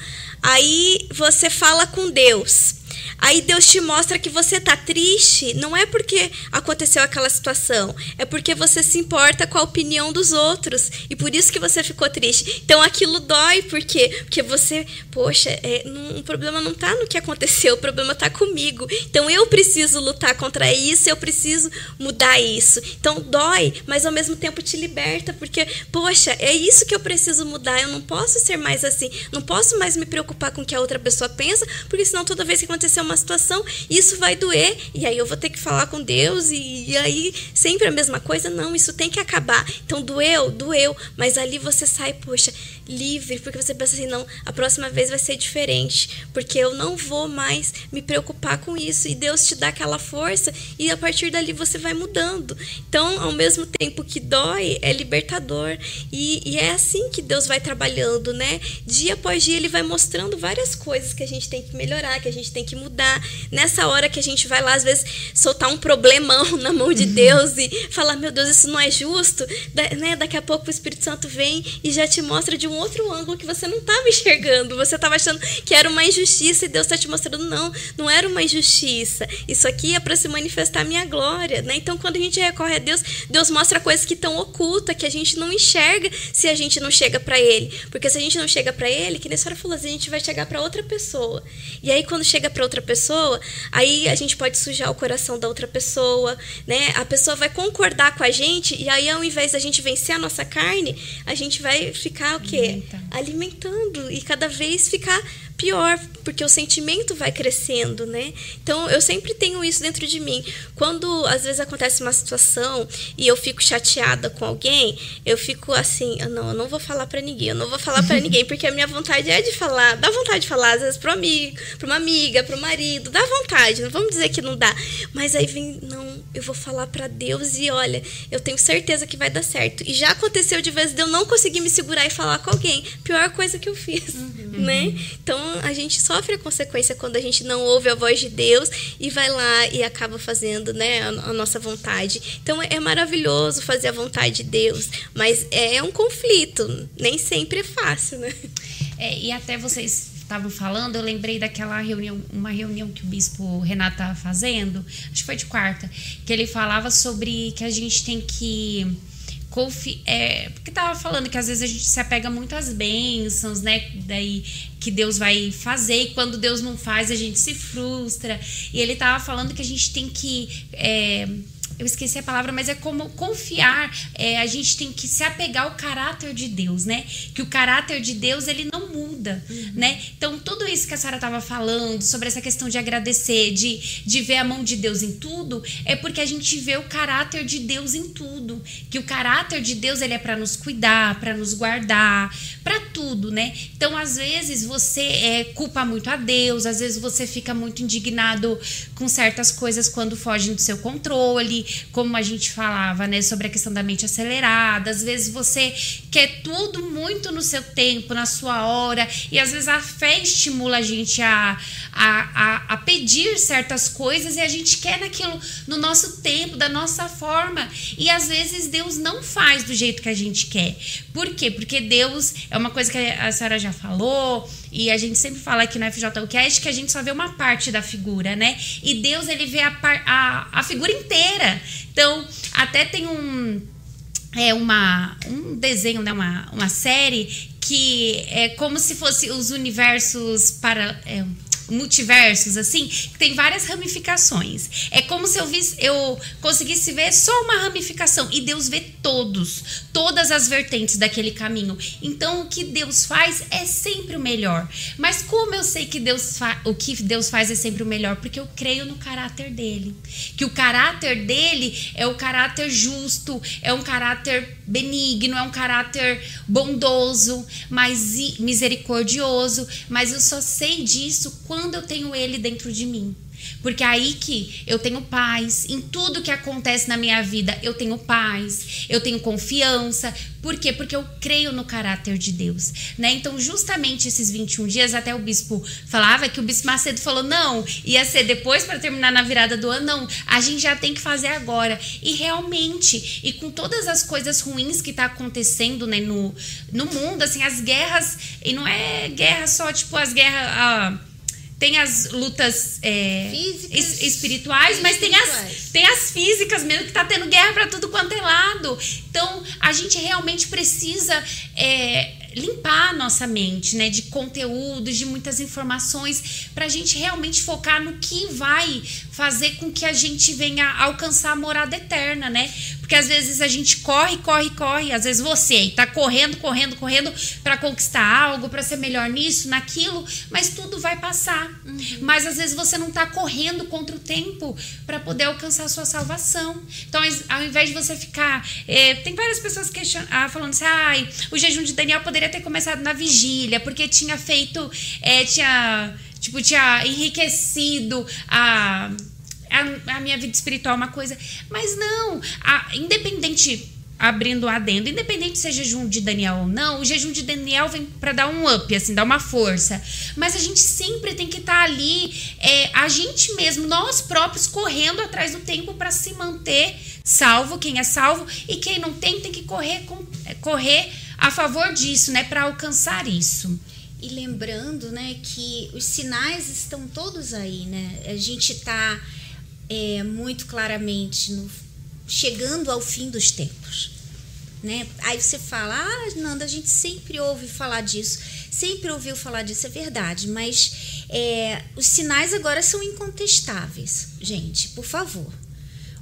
Aí você fala com Deus. Aí Deus te mostra que você tá triste, não é porque aconteceu aquela situação, é porque você se importa com a opinião dos outros e por isso que você ficou triste. Então aquilo dói porque porque você, poxa, é, não, o problema não tá no que aconteceu, o problema tá comigo. Então eu preciso lutar contra isso, eu preciso mudar isso. Então dói, mas ao mesmo tempo te liberta porque, poxa, é isso que eu preciso mudar. Eu não posso ser mais assim, não posso mais me preocupar com o que a outra pessoa pensa, porque senão toda vez que acontecer uma situação, isso vai doer, e aí eu vou ter que falar com Deus, e, e aí sempre a mesma coisa. Não, isso tem que acabar. Então doeu, doeu, mas ali você sai, poxa, livre, porque você pensa assim, não, a próxima vez vai ser diferente, porque eu não vou mais me preocupar com isso. E Deus te dá aquela força e a partir dali você vai mudando. Então, ao mesmo tempo que dói, é libertador. E, e é assim que Deus vai trabalhando, né? Dia após dia ele vai mostrando várias coisas que a gente tem que melhorar, que a gente tem que mudar. Nessa hora que a gente vai lá, às vezes, soltar um problemão na mão de Deus e falar, meu Deus, isso não é justo, da, né? Daqui a pouco o Espírito Santo vem e já te mostra de um outro ângulo que você não estava enxergando. Você estava achando que era uma injustiça e Deus está te mostrando, não, não era uma injustiça. Isso aqui é para se manifestar a minha glória. Né? Então, quando a gente recorre a Deus, Deus mostra coisas que estão ocultas, que a gente não enxerga se a gente não chega para Ele. Porque se a gente não chega para Ele, que nem a senhora falou, a gente vai chegar para outra pessoa. E aí, quando chega para outra pessoa, aí a gente pode sujar o coração da outra pessoa, né? A pessoa vai concordar com a gente e aí, ao invés da gente vencer a nossa carne, a gente vai ficar o quê? Alimentando e cada vez ficar pior, porque o sentimento vai crescendo, né? Então eu sempre tenho isso dentro de mim. Quando às vezes acontece uma situação e eu fico chateada com alguém, eu fico assim, ah, não, eu não vou falar para ninguém, eu não vou falar para ninguém, porque a minha vontade é de falar, dá vontade de falar às vezes pro amigo, para uma amiga, pro marido, dá vontade, não vamos dizer que não dá, mas aí vem, não, eu vou falar para Deus e olha, eu tenho certeza que vai dar certo. E já aconteceu de vezes de eu não conseguir me segurar e falar com alguém, pior coisa que eu fiz, uhum. né? Então a gente sofre a consequência quando a gente não ouve a voz de Deus e vai lá e acaba fazendo né, a, a nossa vontade. Então é maravilhoso fazer a vontade de Deus, mas é um conflito, nem sempre é fácil, né? É, e até vocês estavam falando, eu lembrei daquela reunião, uma reunião que o bispo Renato estava fazendo, acho que foi de quarta, que ele falava sobre que a gente tem que confi é, porque tava falando que às vezes a gente se apega muito às bênçãos, né? Daí que Deus vai fazer e quando Deus não faz a gente se frustra. E ele tava falando que a gente tem que é, eu esqueci a palavra, mas é como confiar. É, a gente tem que se apegar ao caráter de Deus, né? Que o caráter de Deus ele não muda, uhum. né? Então tudo isso que a Sara estava falando sobre essa questão de agradecer, de, de ver a mão de Deus em tudo, é porque a gente vê o caráter de Deus em tudo. Que o caráter de Deus ele é para nos cuidar, para nos guardar, para tudo, né? Então às vezes você é, culpa muito a Deus, às vezes você fica muito indignado com certas coisas quando fogem do seu controle como a gente falava, né, sobre a questão da mente acelerada. Às vezes você quer tudo muito no seu tempo, na sua hora, e às vezes a fé estimula a gente a, a, a, a pedir certas coisas e a gente quer naquilo no nosso tempo, da nossa forma. E às vezes Deus não faz do jeito que a gente quer. Por quê? Porque Deus é uma coisa que a senhora já falou, e a gente sempre fala aqui no FJCast que a gente só vê uma parte da figura, né? E Deus, ele vê a, a, a figura inteira. Então, até tem um é uma, um desenho, né, uma, uma série que é como se fosse os universos para é, multiversos, assim, que tem várias ramificações. É como se eu, visse, eu conseguisse ver só uma ramificação e Deus vê todos, todas as vertentes daquele caminho. Então, o que Deus faz é sempre o melhor. Mas como eu sei que Deus o que Deus faz é sempre o melhor? Porque eu creio no caráter dele. Que o caráter dele é o caráter justo, é um caráter benigno, é um caráter bondoso, mas misericordioso, mas eu só sei disso quando eu tenho ele dentro de mim. Porque é aí que eu tenho paz, em tudo que acontece na minha vida, eu tenho paz, eu tenho confiança. Por quê? Porque eu creio no caráter de Deus, né? Então, justamente esses 21 dias, até o bispo falava que o bispo Macedo falou: "Não, ia ser depois para terminar na virada do ano, não. A gente já tem que fazer agora". E realmente, e com todas as coisas ruins que tá acontecendo, né, no, no mundo, assim, as guerras, e não é guerra só tipo as guerras ah, tem as lutas é, es, espirituais, mas tem as, tem as físicas mesmo, que tá tendo guerra para tudo quanto é lado. Então, a gente realmente precisa é, limpar a nossa mente, né, de conteúdos, de muitas informações, para a gente realmente focar no que vai fazer com que a gente venha alcançar a morada eterna, né? Porque às vezes a gente corre, corre, corre, às vezes você está correndo, correndo, correndo para conquistar algo, para ser melhor nisso, naquilo, mas tudo vai passar. Uhum. Mas às vezes você não está correndo contra o tempo para poder alcançar a sua salvação. Então, ao invés de você ficar, é, tem várias pessoas questionando, ah, falando assim, ai, o jejum de Daniel poderia ter começado na vigília, porque tinha feito, é, tinha, tipo, tinha enriquecido a, a, a minha vida espiritual, uma coisa. Mas não, a, independente abrindo adendo, independente se é jejum de Daniel ou não, o jejum de Daniel vem para dar um up, assim, dar uma força. Mas a gente sempre tem que estar tá ali, é, a gente mesmo, nós próprios, correndo atrás do tempo para se manter salvo, quem é salvo, e quem não tem, tem que correr, com, correr a favor disso, né, para alcançar isso. E lembrando, né, que os sinais estão todos aí, né? A gente está é, muito claramente no, chegando ao fim dos tempos, né? Aí você fala, ah, Nanda, a gente sempre ouve falar disso, sempre ouviu falar disso, é verdade, mas é, os sinais agora são incontestáveis, gente, por favor.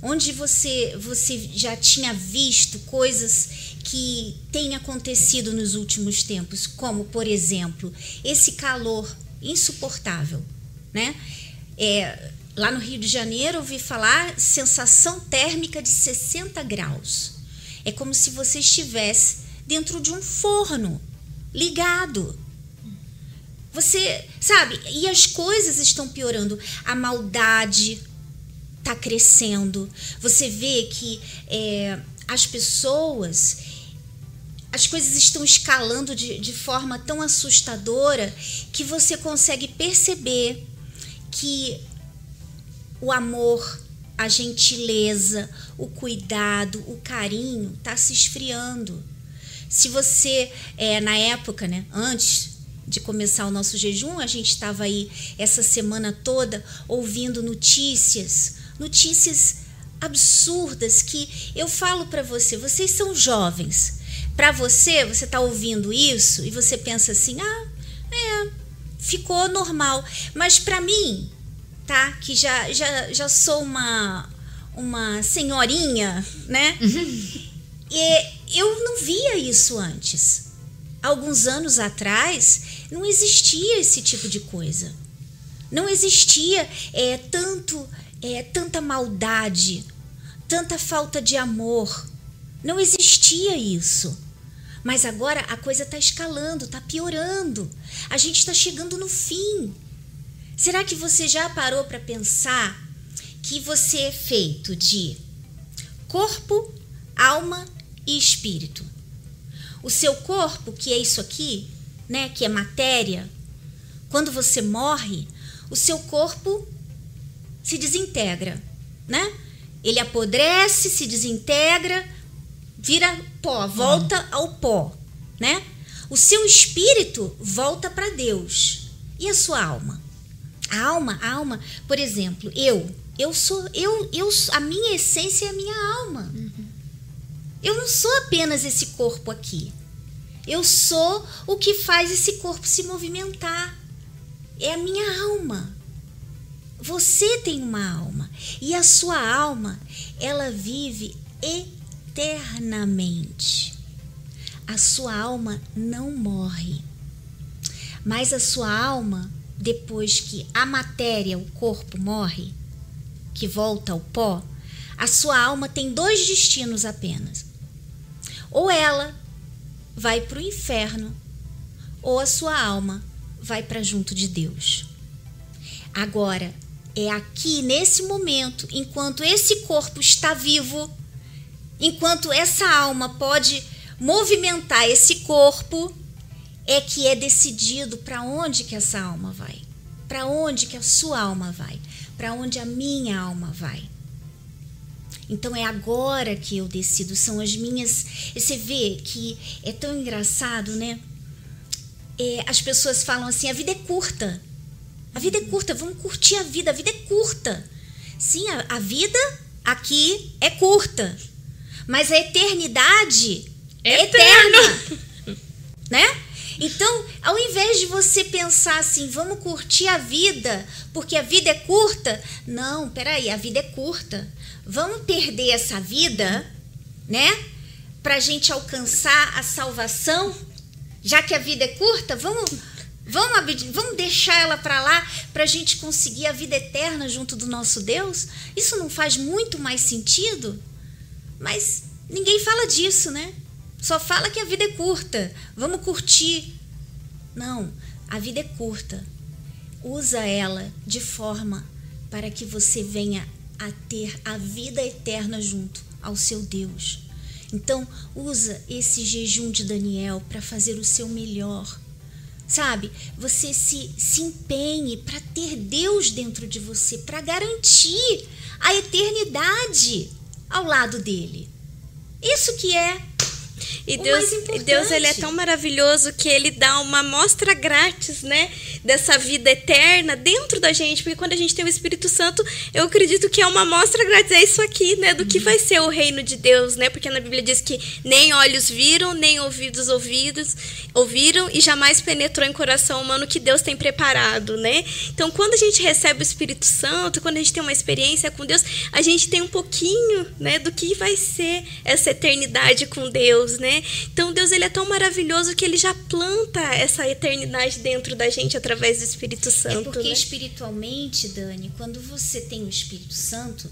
Onde você, você já tinha visto coisas que tem acontecido nos últimos tempos, como, por exemplo, esse calor insuportável, né? É, lá no Rio de Janeiro, ouvi falar sensação térmica de 60 graus. É como se você estivesse dentro de um forno ligado. Você, sabe, e as coisas estão piorando. A maldade está crescendo. Você vê que é, as pessoas as coisas estão escalando de, de forma tão assustadora que você consegue perceber que o amor, a gentileza, o cuidado, o carinho está se esfriando. Se você, é, na época, né, antes de começar o nosso jejum, a gente estava aí essa semana toda ouvindo notícias, notícias absurdas que eu falo para você, vocês são jovens, para você, você está ouvindo isso e você pensa assim: ah, é, ficou normal. Mas para mim, tá? Que já, já, já sou uma, uma senhorinha, né? Uhum. E eu não via isso antes. Alguns anos atrás, não existia esse tipo de coisa. Não existia é, tanto é, tanta maldade, tanta falta de amor, não existia isso. Mas agora a coisa está escalando, está piorando. A gente está chegando no fim. Será que você já parou para pensar que você é feito de corpo, alma e espírito? O seu corpo, que é isso aqui, né, que é matéria, quando você morre, o seu corpo se desintegra, né? Ele apodrece, se desintegra, vira pó, volta ao pó, né? O seu espírito volta para Deus. E a sua alma? A alma, a alma, por exemplo, eu, eu sou, eu, eu, a minha essência é a minha alma. Uhum. Eu não sou apenas esse corpo aqui. Eu sou o que faz esse corpo se movimentar. é a minha alma. Você tem uma alma e a sua alma, ela vive eternamente. A sua alma não morre. Mas a sua alma, depois que a matéria, o corpo morre, que volta ao pó, a sua alma tem dois destinos apenas. Ou ela vai para o inferno, ou a sua alma vai para junto de Deus. Agora, é aqui, nesse momento, enquanto esse corpo está vivo, enquanto essa alma pode movimentar esse corpo, é que é decidido para onde que essa alma vai. Para onde que a sua alma vai? Para onde a minha alma vai? Então é agora que eu decido, são as minhas. Você vê que é tão engraçado, né? É, as pessoas falam assim: a vida é curta. A vida é curta, vamos curtir a vida, a vida é curta. Sim, a, a vida aqui é curta. Mas a eternidade é eterna. né? Então, ao invés de você pensar assim, vamos curtir a vida, porque a vida é curta, não, peraí, a vida é curta. Vamos perder essa vida, né? Para a gente alcançar a salvação, já que a vida é curta, vamos Vamos, vamos deixar ela para lá para a gente conseguir a vida eterna junto do nosso Deus? Isso não faz muito mais sentido? Mas ninguém fala disso, né? Só fala que a vida é curta. Vamos curtir. Não, a vida é curta. Usa ela de forma para que você venha a ter a vida eterna junto ao seu Deus. Então, usa esse jejum de Daniel para fazer o seu melhor sabe? Você se, se empenhe para ter Deus dentro de você, para garantir a eternidade ao lado dele. Isso que é e Deus, Deus ele é tão maravilhoso que ele dá uma amostra grátis, né, dessa vida eterna dentro da gente, porque quando a gente tem o Espírito Santo, eu acredito que é uma amostra grátis, é isso aqui, né, do que uhum. vai ser o reino de Deus, né? Porque na Bíblia diz que nem olhos viram, nem ouvidos ouvidos, ouviram e jamais penetrou em coração humano que Deus tem preparado, né? Então, quando a gente recebe o Espírito Santo, quando a gente tem uma experiência com Deus, a gente tem um pouquinho, né, do que vai ser essa eternidade com Deus, né? né? Então Deus ele é tão maravilhoso que ele já planta essa eternidade dentro da gente através do Espírito é Santo. É porque né? espiritualmente, Dani, quando você tem o Espírito Santo,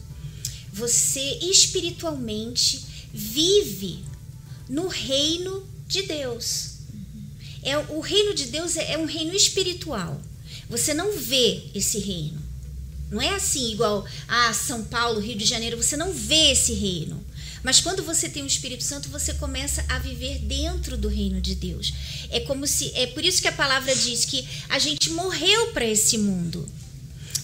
você espiritualmente vive no reino de Deus. É o reino de Deus é, é um reino espiritual. Você não vê esse reino. Não é assim igual a São Paulo, Rio de Janeiro, você não vê esse reino. Mas quando você tem o Espírito Santo, você começa a viver dentro do reino de Deus. É como se é por isso que a palavra diz que a gente morreu para esse mundo.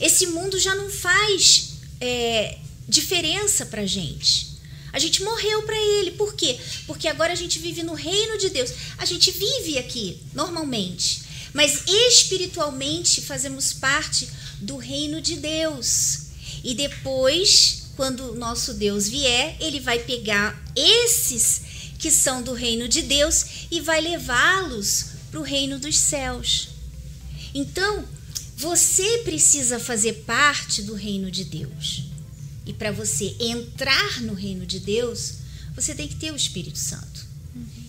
Esse mundo já não faz é, diferença para gente. A gente morreu para ele. Por quê? Porque agora a gente vive no reino de Deus. A gente vive aqui normalmente, mas espiritualmente fazemos parte do reino de Deus. E depois quando o nosso Deus vier, ele vai pegar esses que são do reino de Deus e vai levá-los para o reino dos céus. Então, você precisa fazer parte do reino de Deus. E para você entrar no reino de Deus, você tem que ter o Espírito Santo.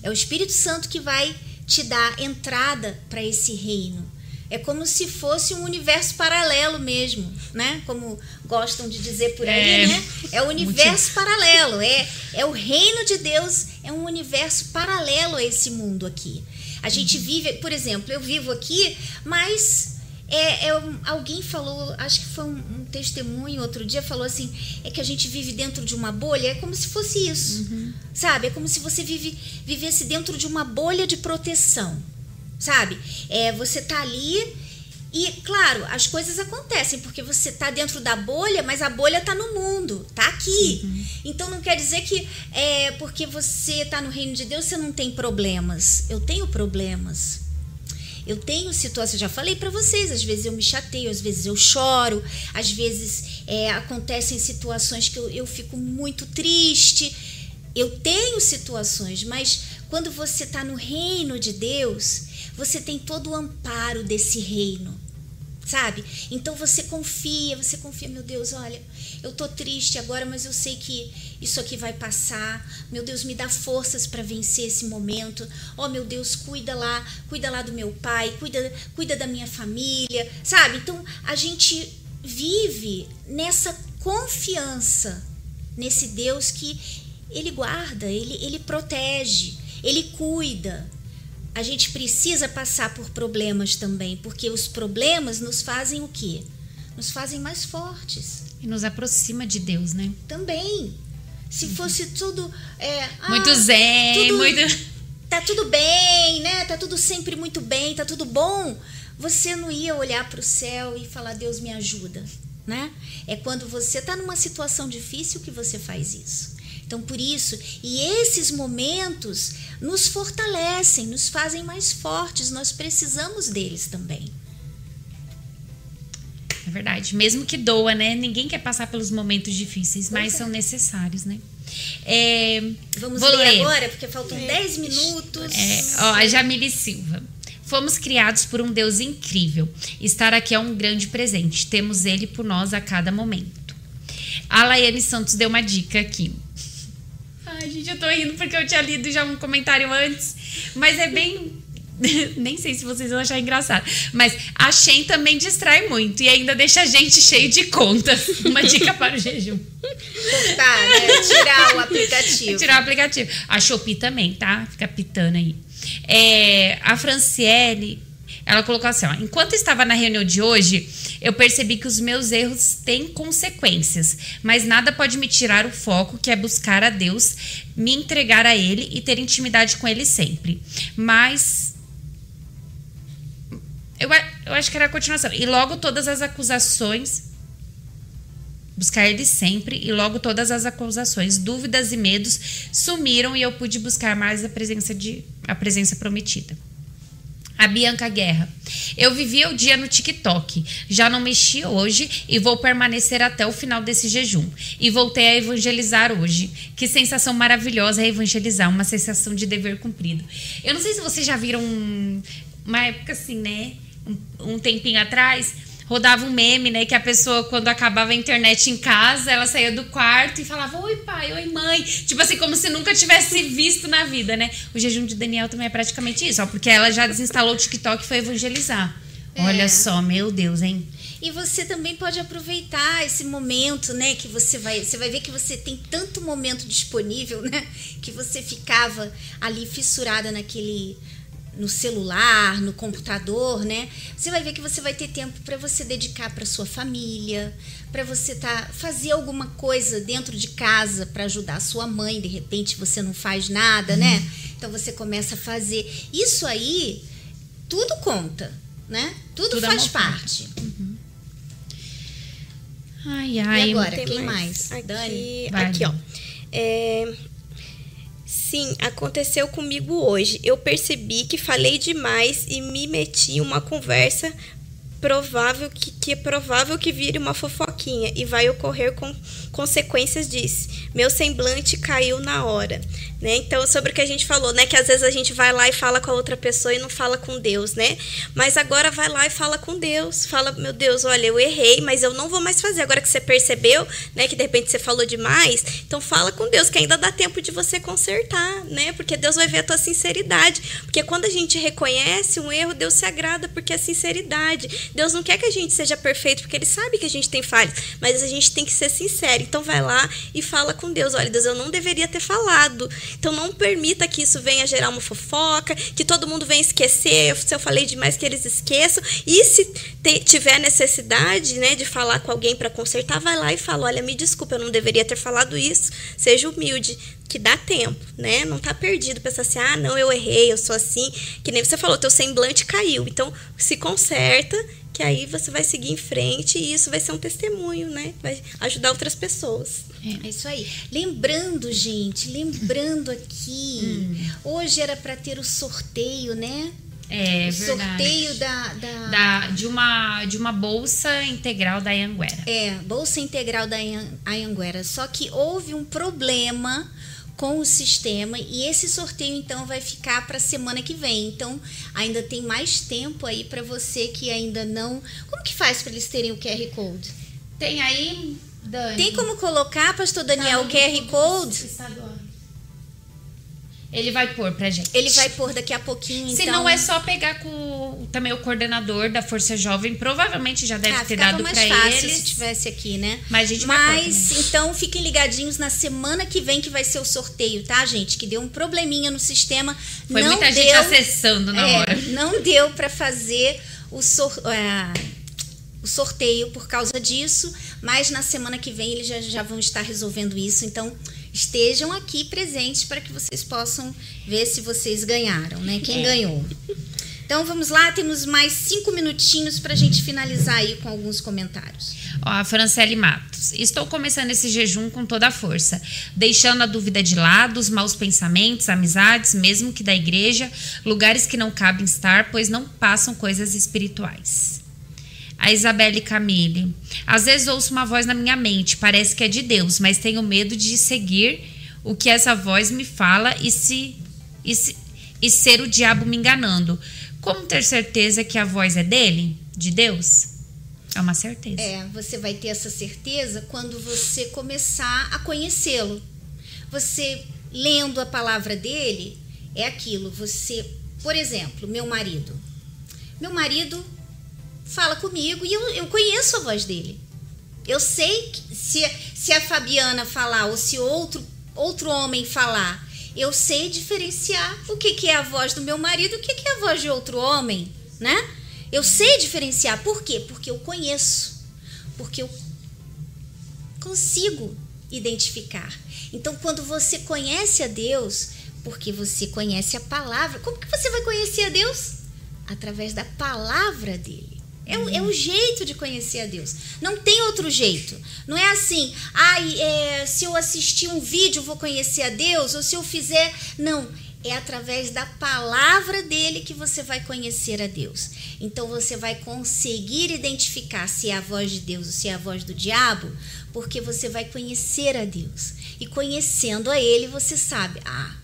É o Espírito Santo que vai te dar entrada para esse reino. É como se fosse um universo paralelo mesmo, né? Como gostam de dizer por aí, é, né? É o universo muito... paralelo, é, é o reino de Deus, é um universo paralelo a esse mundo aqui. A gente uhum. vive, por exemplo, eu vivo aqui, mas é, é um, alguém falou, acho que foi um, um, testemunho outro dia, falou assim, é que a gente vive dentro de uma bolha, é como se fosse isso, uhum. sabe? É como se você vive, vivesse dentro de uma bolha de proteção sabe? É, você tá ali e, claro, as coisas acontecem porque você tá dentro da bolha, mas a bolha tá no mundo, tá aqui. Uhum. Então não quer dizer que é porque você tá no reino de Deus você não tem problemas. Eu tenho problemas. Eu tenho situações, já falei para vocês, às vezes eu me chateio, às vezes eu choro, às vezes é, acontecem situações que eu, eu fico muito triste. Eu tenho situações, mas quando você está no reino de Deus, você tem todo o amparo desse reino. sabe? Então você confia, você confia, meu Deus, olha, eu tô triste agora, mas eu sei que isso aqui vai passar. Meu Deus, me dá forças para vencer esse momento. Oh, meu Deus, cuida lá, cuida lá do meu pai, cuida, cuida da minha família, sabe? Então a gente vive nessa confiança nesse Deus que ele guarda, ele, ele protege, ele cuida. A gente precisa passar por problemas também, porque os problemas nos fazem o quê? Nos fazem mais fortes. E nos aproxima de Deus, né? Também. Se fosse tudo. É, muito ah, zen, tudo, muito. Tá tudo bem, né? Tá tudo sempre muito bem, tá tudo bom. Você não ia olhar para o céu e falar, Deus me ajuda, né? É quando você tá numa situação difícil que você faz isso. Então, por isso, e esses momentos nos fortalecem, nos fazem mais fortes, nós precisamos deles também. É verdade. Mesmo que doa, né? Ninguém quer passar pelos momentos difíceis, mas é. são necessários, né? É, Vamos ler, ler, agora, porque faltam 10 é. minutos. É, ó, a Jamile Silva. Fomos criados por um Deus incrível. Estar aqui é um grande presente. Temos Ele por nós a cada momento. A Laiane Santos deu uma dica aqui. Ai, gente, eu tô rindo porque eu tinha lido já um comentário antes. Mas é bem Nem sei se vocês vão achar engraçado. Mas a Shen também distrai muito e ainda deixa a gente cheio de contas. Uma dica para o jejum. Cortar, né? Tirar o aplicativo. Tirar o aplicativo. A Shopee também, tá? Fica pitando aí. É, a Franciele, ela colocou assim: ó, enquanto estava na reunião de hoje, eu percebi que os meus erros têm consequências, mas nada pode me tirar o foco que é buscar a Deus, me entregar a Ele e ter intimidade com Ele sempre. Mas eu, eu acho que era a continuação. E logo todas as acusações. Buscar ele sempre, e logo todas as acusações, dúvidas e medos sumiram e eu pude buscar mais a presença de a presença prometida. A Bianca Guerra. Eu vivi o dia no TikTok. Já não mexi hoje e vou permanecer até o final desse jejum. E voltei a evangelizar hoje. Que sensação maravilhosa é evangelizar, uma sensação de dever cumprido. Eu não sei se vocês já viram uma época assim, né? um, tempinho atrás, rodava um meme, né? Que a pessoa, quando acabava a internet em casa, ela saía do quarto e falava: Oi, pai, oi, mãe. Tipo assim, como se nunca tivesse visto na vida, né? O jejum de Daniel também é praticamente isso, ó, porque ela já desinstalou o TikTok e foi evangelizar. É. Olha só, meu Deus, hein? E você também pode aproveitar esse momento, né? Que você vai, você vai ver que você tem tanto momento disponível, né? Que você ficava ali fissurada naquele no celular, no computador, né? Você vai ver que você vai ter tempo para você dedicar para sua família, para você tá fazer alguma coisa dentro de casa para ajudar a sua mãe, de repente você não faz nada, né? uhum. Então você começa a fazer. Isso aí tudo conta, né? Tudo, tudo é faz parte. Uhum. Ai, ai. E agora, quem mais? mais? Aqui, Dani? Aqui, ó. É, Sim, aconteceu comigo hoje. Eu percebi que falei demais e me meti em uma conversa provável que, que é provável que vire uma fofoquinha e vai ocorrer com consequências disso. Meu semblante caiu na hora. Né? Então, sobre o que a gente falou, né? Que às vezes a gente vai lá e fala com a outra pessoa e não fala com Deus, né? Mas agora vai lá e fala com Deus. Fala, meu Deus, olha, eu errei, mas eu não vou mais fazer. Agora que você percebeu, né? Que de repente você falou demais, então fala com Deus, que ainda dá tempo de você consertar, né? Porque Deus vai ver a tua sinceridade. Porque quando a gente reconhece um erro, Deus se agrada porque é sinceridade. Deus não quer que a gente seja perfeito, porque Ele sabe que a gente tem falhas, mas a gente tem que ser sincero. Então vai lá e fala com Deus. Olha, Deus, eu não deveria ter falado. Então não permita que isso venha gerar uma fofoca, que todo mundo venha esquecer. Se eu falei demais, que eles esqueçam. E se tiver necessidade né, de falar com alguém para consertar, vai lá e fala: olha, me desculpa, eu não deveria ter falado isso. Seja humilde que dá tempo, né? Não tá perdido, pensar assim, ah, não, eu errei, eu sou assim, que nem você falou, teu semblante caiu. Então, se conserta que aí você vai seguir em frente e isso vai ser um testemunho, né? Vai ajudar outras pessoas. É, é isso aí. Lembrando, gente, lembrando aqui, hum. hoje era para ter o sorteio, né? É, o sorteio da, da... da, de, uma, de uma bolsa integral da Anhanguera. É, bolsa integral da Anhanguera. Só que houve um problema com o sistema e esse sorteio então vai ficar para semana que vem. Então ainda tem mais tempo aí para você que ainda não. Como que faz para eles terem o QR Code? Tem aí, Dani. Tem como colocar, Pastor Daniel, tá o QR Code? Estadual. Ele vai pôr pra gente. Ele vai pôr daqui a pouquinho, Se então. não é só pegar com também o coordenador da Força Jovem, provavelmente já deve ah, ter dado para eles. se tivesse aqui, né? Mas a gente Mas então fiquem ligadinhos na semana que vem que vai ser o sorteio, tá, gente? Que deu um probleminha no sistema. Foi não muita deu, gente acessando na é, hora. Não deu para fazer o sorteio. É, o sorteio por causa disso, mas na semana que vem eles já, já vão estar resolvendo isso. Então, estejam aqui presentes para que vocês possam ver se vocês ganharam, né? Quem é. ganhou. Então vamos lá, temos mais cinco minutinhos para a gente finalizar aí com alguns comentários. Ó, a Franciele Matos. Estou começando esse jejum com toda a força, deixando a dúvida de lado, os maus pensamentos, amizades, mesmo que da igreja, lugares que não cabem estar, pois não passam coisas espirituais. A Isabelle Camille. Às vezes ouço uma voz na minha mente, parece que é de Deus, mas tenho medo de seguir o que essa voz me fala e se, e, se, e ser o diabo me enganando. Como ter certeza que a voz é dele? De Deus? É uma certeza. É, você vai ter essa certeza quando você começar a conhecê-lo. Você lendo a palavra dele, é aquilo. Você, por exemplo, meu marido. Meu marido fala comigo e eu, eu conheço a voz dele. Eu sei que se, se a Fabiana falar ou se outro, outro homem falar, eu sei diferenciar o que, que é a voz do meu marido e o que, que é a voz de outro homem, né? Eu sei diferenciar. Por quê? Porque eu conheço. Porque eu consigo identificar. Então, quando você conhece a Deus, porque você conhece a palavra, como que você vai conhecer a Deus? Através da palavra dele. É, o, é o jeito de conhecer a Deus. Não tem outro jeito. Não é assim, ah, é, se eu assistir um vídeo vou conhecer a Deus, ou se eu fizer. Não. É através da palavra dele que você vai conhecer a Deus. Então você vai conseguir identificar se é a voz de Deus ou se é a voz do diabo, porque você vai conhecer a Deus. E conhecendo a ele, você sabe: ah,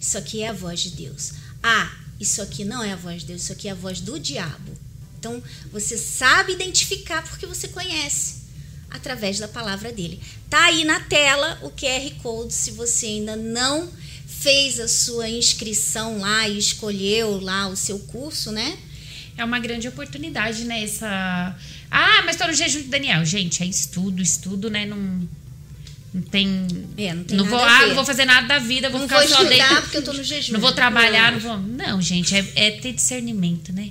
isso aqui é a voz de Deus. Ah, isso aqui não é a voz de Deus, isso aqui é a voz do diabo. Então, você sabe identificar porque você conhece através da palavra dele. Tá aí na tela o QR Code se você ainda não fez a sua inscrição lá e escolheu lá o seu curso, né? É uma grande oportunidade, né? Essa. Ah, mas tô no jejum de Daniel. Gente, é estudo, estudo, né? Não, não tem. É, não tem não vou, Ah, não vou fazer nada da vida, vou não ficar vou só dentro. porque eu tô no jejum. Não vou trabalhar, não vou. Não, gente, é, é ter discernimento, né?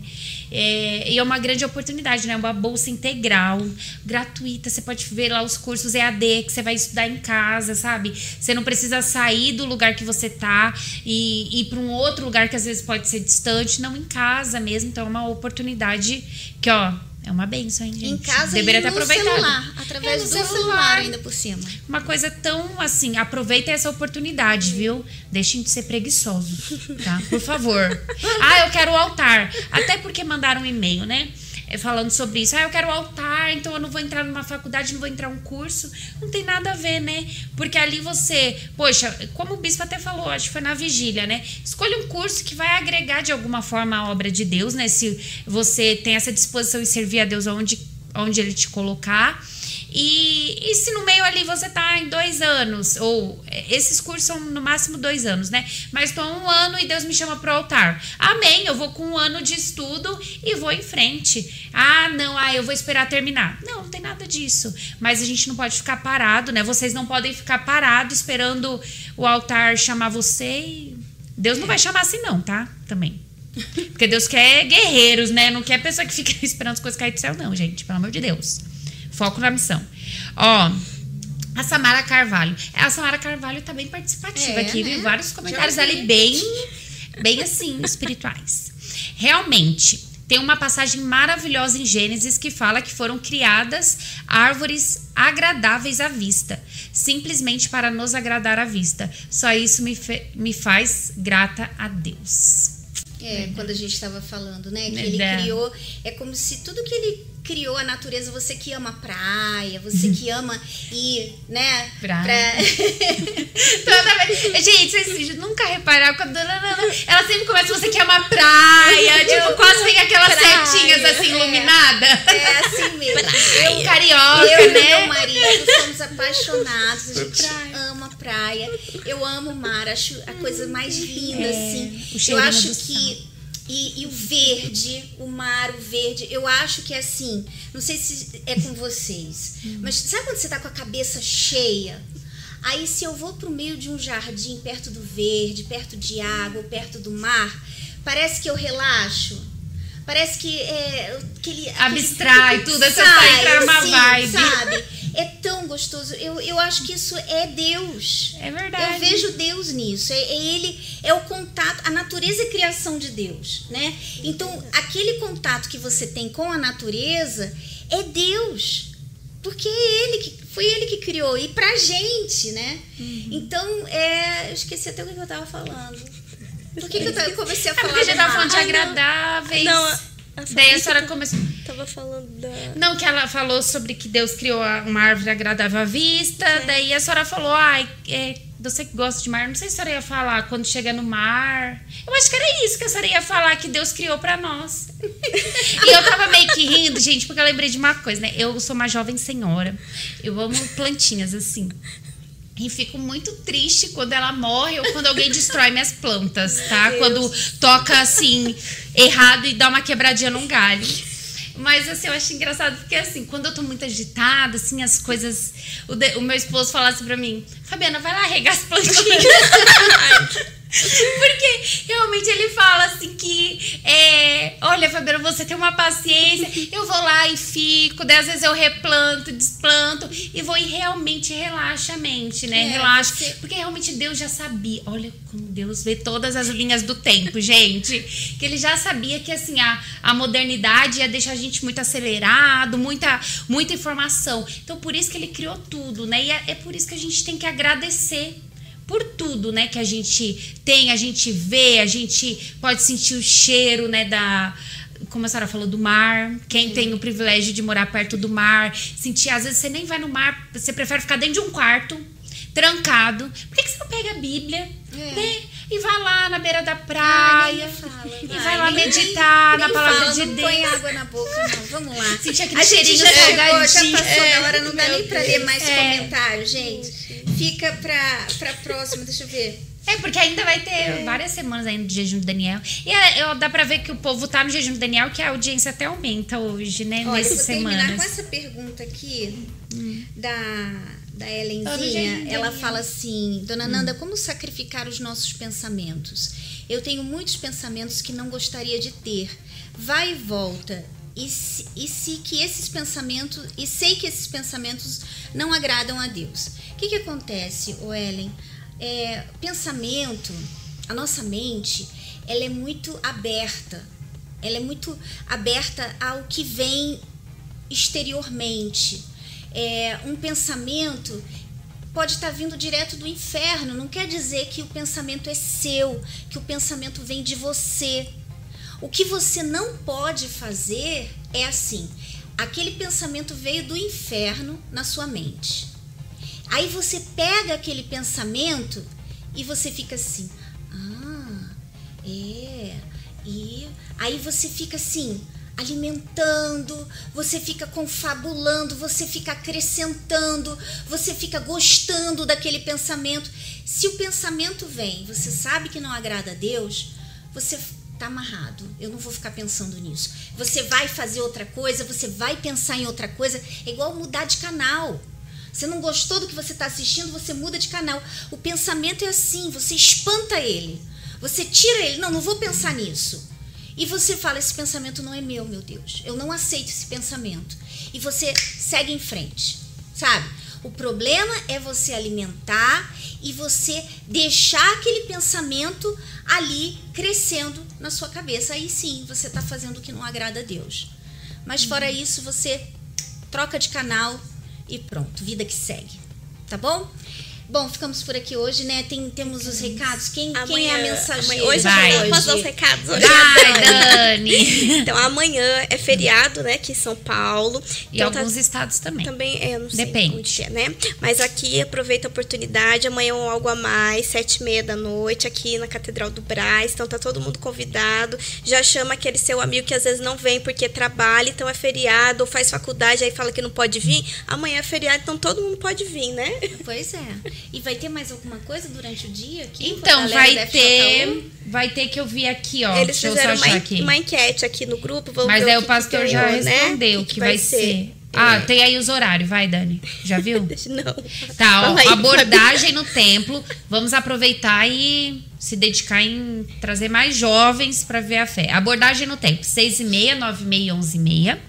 É, e é uma grande oportunidade, né? Uma bolsa integral, gratuita. Você pode ver lá os cursos EAD que você vai estudar em casa, sabe? Você não precisa sair do lugar que você tá e ir para um outro lugar que às vezes pode ser distante, não em casa mesmo. Então é uma oportunidade que, ó, é uma benção, hein, gente? Em casa Deveria ter aproveitado. celular, através É, do celular. celular. ainda por cima. Uma coisa tão assim, aproveita essa oportunidade, viu? Deixem de ser preguiçosos, tá? Por favor. Ah, eu quero o altar. Até porque mandaram um e-mail, né? É, Falando sobre isso. Ah, eu quero altar, então eu não vou entrar numa faculdade, não vou entrar um curso. Não tem nada a ver, né? Porque ali você, poxa, como o bispo até falou, acho que foi na vigília, né? Escolha um curso que vai agregar de alguma forma a obra de Deus, né? Se você tem essa disposição em servir a Deus onde, onde ele te colocar. E, e se no meio ali você tá em dois anos, ou é, esses cursos são no máximo dois anos, né? Mas tô um ano e Deus me chama pro altar. Amém, eu vou com um ano de estudo e vou em frente. Ah, não, ah, eu vou esperar terminar. Não, não tem nada disso. Mas a gente não pode ficar parado, né? Vocês não podem ficar parados esperando o altar chamar você e. Deus não vai chamar assim, não, tá? Também. Porque Deus quer guerreiros, né? Não quer pessoa que fica esperando as coisas cair do céu, não, gente. Pelo amor de Deus. Foco na missão. Ó, a Samara Carvalho. A Samara Carvalho tá bem participativa É, aqui, né? viu? Vários comentários ali bem, bem assim, espirituais. Realmente, tem uma passagem maravilhosa em Gênesis que fala que foram criadas árvores agradáveis à vista, simplesmente para nos agradar à vista. Só isso me, me faz grata a Deus. É, quando a gente estava falando, né? Que ele criou. É como se tudo que ele criou a natureza, você que ama praia, você que ama ir, né? Praia. Pra... Gente, vocês nunca repararam quando ela sempre começa, você que ama praia, tipo, quase tem aquelas praia, setinhas assim, é. iluminadas. É assim mesmo. Eu, carioca, eu né? e meu marido somos apaixonados, gente praia. Praia. Eu amo o mar, acho a coisa mais linda, é, assim. Eu acho que e, e, o verde, o mar, o verde, eu acho que é assim. Não sei se é com vocês, hum. mas sabe quando você tá com a cabeça cheia? Aí, se eu vou pro meio de um jardim, perto do verde, perto de água, perto do mar, parece que eu relaxo. Parece que é. Aquele, Abstrai aquele, tudo, essa sai, entrar uma assim, vibe. Sabe? É tão gostoso. Eu, eu acho que isso é Deus. É verdade. Eu vejo Deus nisso. É, é Ele, é o contato, a natureza e a criação de Deus, né? Então, aquele contato que você tem com a natureza é Deus. Porque é Ele que foi ele que criou e pra gente, né? Uhum. Então, é, eu esqueci até o que eu tava falando. Por que, que eu, comecei a falar? É porque a gente tava falando de agradáveis. Não, a, a Daí a senhora começou. Tava falando da. Não, que ela falou sobre que Deus criou uma árvore agradável à vista. Sim. Daí a senhora falou, ai, é, você que gosta de mar, não sei se a senhora ia falar quando chega no mar. Eu acho que era isso que a senhora ia falar, que Deus criou para nós. e eu tava meio que rindo, gente, porque eu lembrei de uma coisa, né? Eu sou uma jovem senhora. Eu amo plantinhas, assim. E fico muito triste quando ela morre ou quando alguém destrói minhas plantas, tá? Quando toca assim, errado e dá uma quebradinha num galho. Mas assim, eu acho engraçado porque assim, quando eu tô muito agitada, assim, as coisas. O, de, o meu esposo falasse assim pra mim, Fabiana, vai lá regar as plantinhas. Porque realmente ele fala assim que é, olha, Fabiana, você tem uma paciência, eu vou lá e fico, daí às vezes eu replanto, desplanto e vou e realmente relaxa a mente, né? É, relaxa. Você... Porque realmente Deus já sabia. Olha como Deus vê todas as linhas do tempo, gente. Que ele já sabia que assim, a, a modernidade ia deixar a gente muito acelerado, muita, muita informação. Então, por isso que ele criou tudo, né? E é, é por isso que a gente tem que agradecer por tudo, né, que a gente tem, a gente vê, a gente pode sentir o cheiro, né, da como a senhora falou, do mar. Quem Sim. tem o privilégio de morar perto do mar, sentir, às vezes você nem vai no mar, você prefere ficar dentro de um quarto, trancado. Por que, que você não pega a Bíblia, é. né? E vai lá na beira da praia. fala, e vai, lá meditar nem, na palavra fala, de não Deus. põe água na boca, não. Vamos lá. Sentir aquele a cheirinho já chegou, já passou é, da hora, não dá nem pra ler mais é. comentários, gente. Fica pra, pra próxima, deixa eu ver. É, porque ainda vai ter é. várias semanas ainda de jejum do Daniel. E é, eu, dá pra ver que o povo tá no jejum do Daniel, que a audiência até aumenta hoje, né? Olha, nessas eu vou terminar com essa pergunta aqui hum. da, da Helenzinha. Ela fala assim: Dona Nanda, hum. como sacrificar os nossos pensamentos? Eu tenho muitos pensamentos que não gostaria de ter. Vai e volta. E se, e se que esses pensamentos e sei que esses pensamentos não agradam a Deus. O que, que acontece, o Ellen? É, pensamento, a nossa mente, ela é muito aberta. Ela é muito aberta ao que vem exteriormente. É, um pensamento pode estar vindo direto do inferno. Não quer dizer que o pensamento é seu, que o pensamento vem de você. O que você não pode fazer é assim: aquele pensamento veio do inferno na sua mente. Aí você pega aquele pensamento e você fica assim: ah, é. E aí você fica assim, alimentando, você fica confabulando, você fica acrescentando, você fica gostando daquele pensamento. Se o pensamento vem, você sabe que não agrada a Deus, você tá amarrado. Eu não vou ficar pensando nisso. Você vai fazer outra coisa, você vai pensar em outra coisa. É igual mudar de canal. Você não gostou do que você está assistindo, você muda de canal. O pensamento é assim, você espanta ele. Você tira ele. Não, não vou pensar nisso. E você fala: esse pensamento não é meu, meu Deus. Eu não aceito esse pensamento. E você segue em frente, sabe? O problema é você alimentar e você deixar aquele pensamento ali crescendo na sua cabeça. Aí sim, você está fazendo o que não agrada a Deus. Mas fora uhum. isso, você troca de canal e pronto, vida que segue. Tá bom? Bom, ficamos por aqui hoje, né? Tem, temos os recados. Quem, quem é a mensageira? Hoje Vai. eu posso dar os recados hoje. Vai, Dani! Então, amanhã é feriado, né? Aqui em São Paulo. E Então, tá- alguns estados também. Também, é, eu não sei Depende. onde é, né? Mas aqui aproveita a oportunidade. Amanhã é um algo a mais, sete e meia da noite, aqui na Catedral do Brás. Então tá todo mundo convidado. Já chama aquele seu amigo que às vezes não vem porque trabalha, então é feriado, ou faz faculdade, aí fala que não pode vir. Amanhã é feriado, então todo mundo pode vir, né? Pois é. E vai ter mais alguma coisa durante o dia aqui? Então, vai ter. Vai ter que eu vi aqui, ó. Eles Deixa eu só fizeram uma, aqui. uma enquete aqui no grupo. vamos Mas ver aí o o que pastor que já ganhou, né? respondeu o que, vai ser. Ah, tem aí os horários, vai, Dani. Já viu? Não. Tá, ó, aí, abordagem no templo. Vamos aproveitar e se dedicar em trazer mais jovens para ver a fé. Abordagem no templo, 6 e meia, 9 e meia, 11 e meia.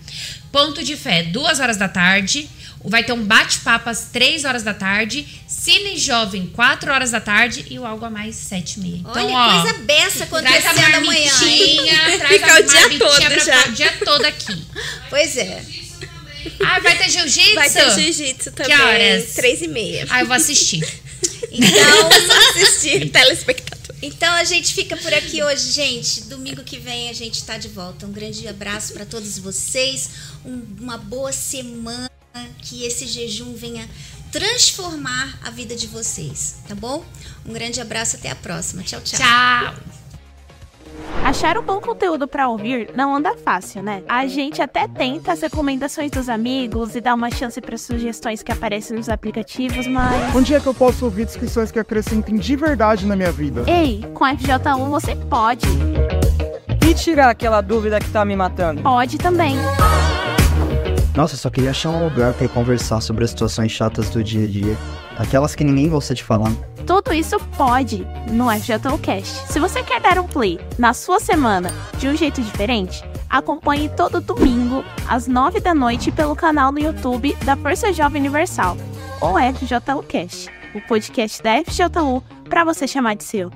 Ponto de fé, 2 horas da tarde. Vai ter um bate-papo às 3 horas da tarde. Cine Jovem, 4 horas da tarde. E o Algo a Mais, 7 e meia. Então, Olha, ó, coisa beça traz a acontecendo amanhã, hein? marmitinha, traz Fica a o dia marmitinha todo pra já. o dia todo aqui. Pois é. Ah, vai ter jiu-jitsu? Vai ter jiu-jitsu também. horas? Três e meia. Ah, eu vou assistir. Então, assistir telespectador. então a gente fica por aqui hoje, gente. Domingo que vem a gente tá de volta. Um grande abraço para todos vocês. Um- uma boa semana. Que esse jejum venha transformar a vida de vocês, tá bom? Um grande abraço, até a próxima. Tchau, tchau. Tchau. Achar um bom conteúdo pra ouvir não anda fácil, né? A gente até tenta as recomendações dos amigos e dá uma chance para sugestões que aparecem nos aplicativos, mas. Onde é que eu posso ouvir descrições que acrescentem de verdade na minha vida? Ei, com a FJ1 você pode. E tirar aquela dúvida que tá me matando? Pode também. Nossa, eu só queria achar um lugar pra conversar sobre as situações chatas do dia a dia. Aquelas que ninguém gosta de falar. Tudo isso pode no FJUcast. Se você quer dar um play na sua semana de um jeito diferente, acompanhe todo domingo às 9 da noite pelo canal no YouTube da Força Jovem Universal, ou FJUcast, o podcast da FJU para você chamar de seu.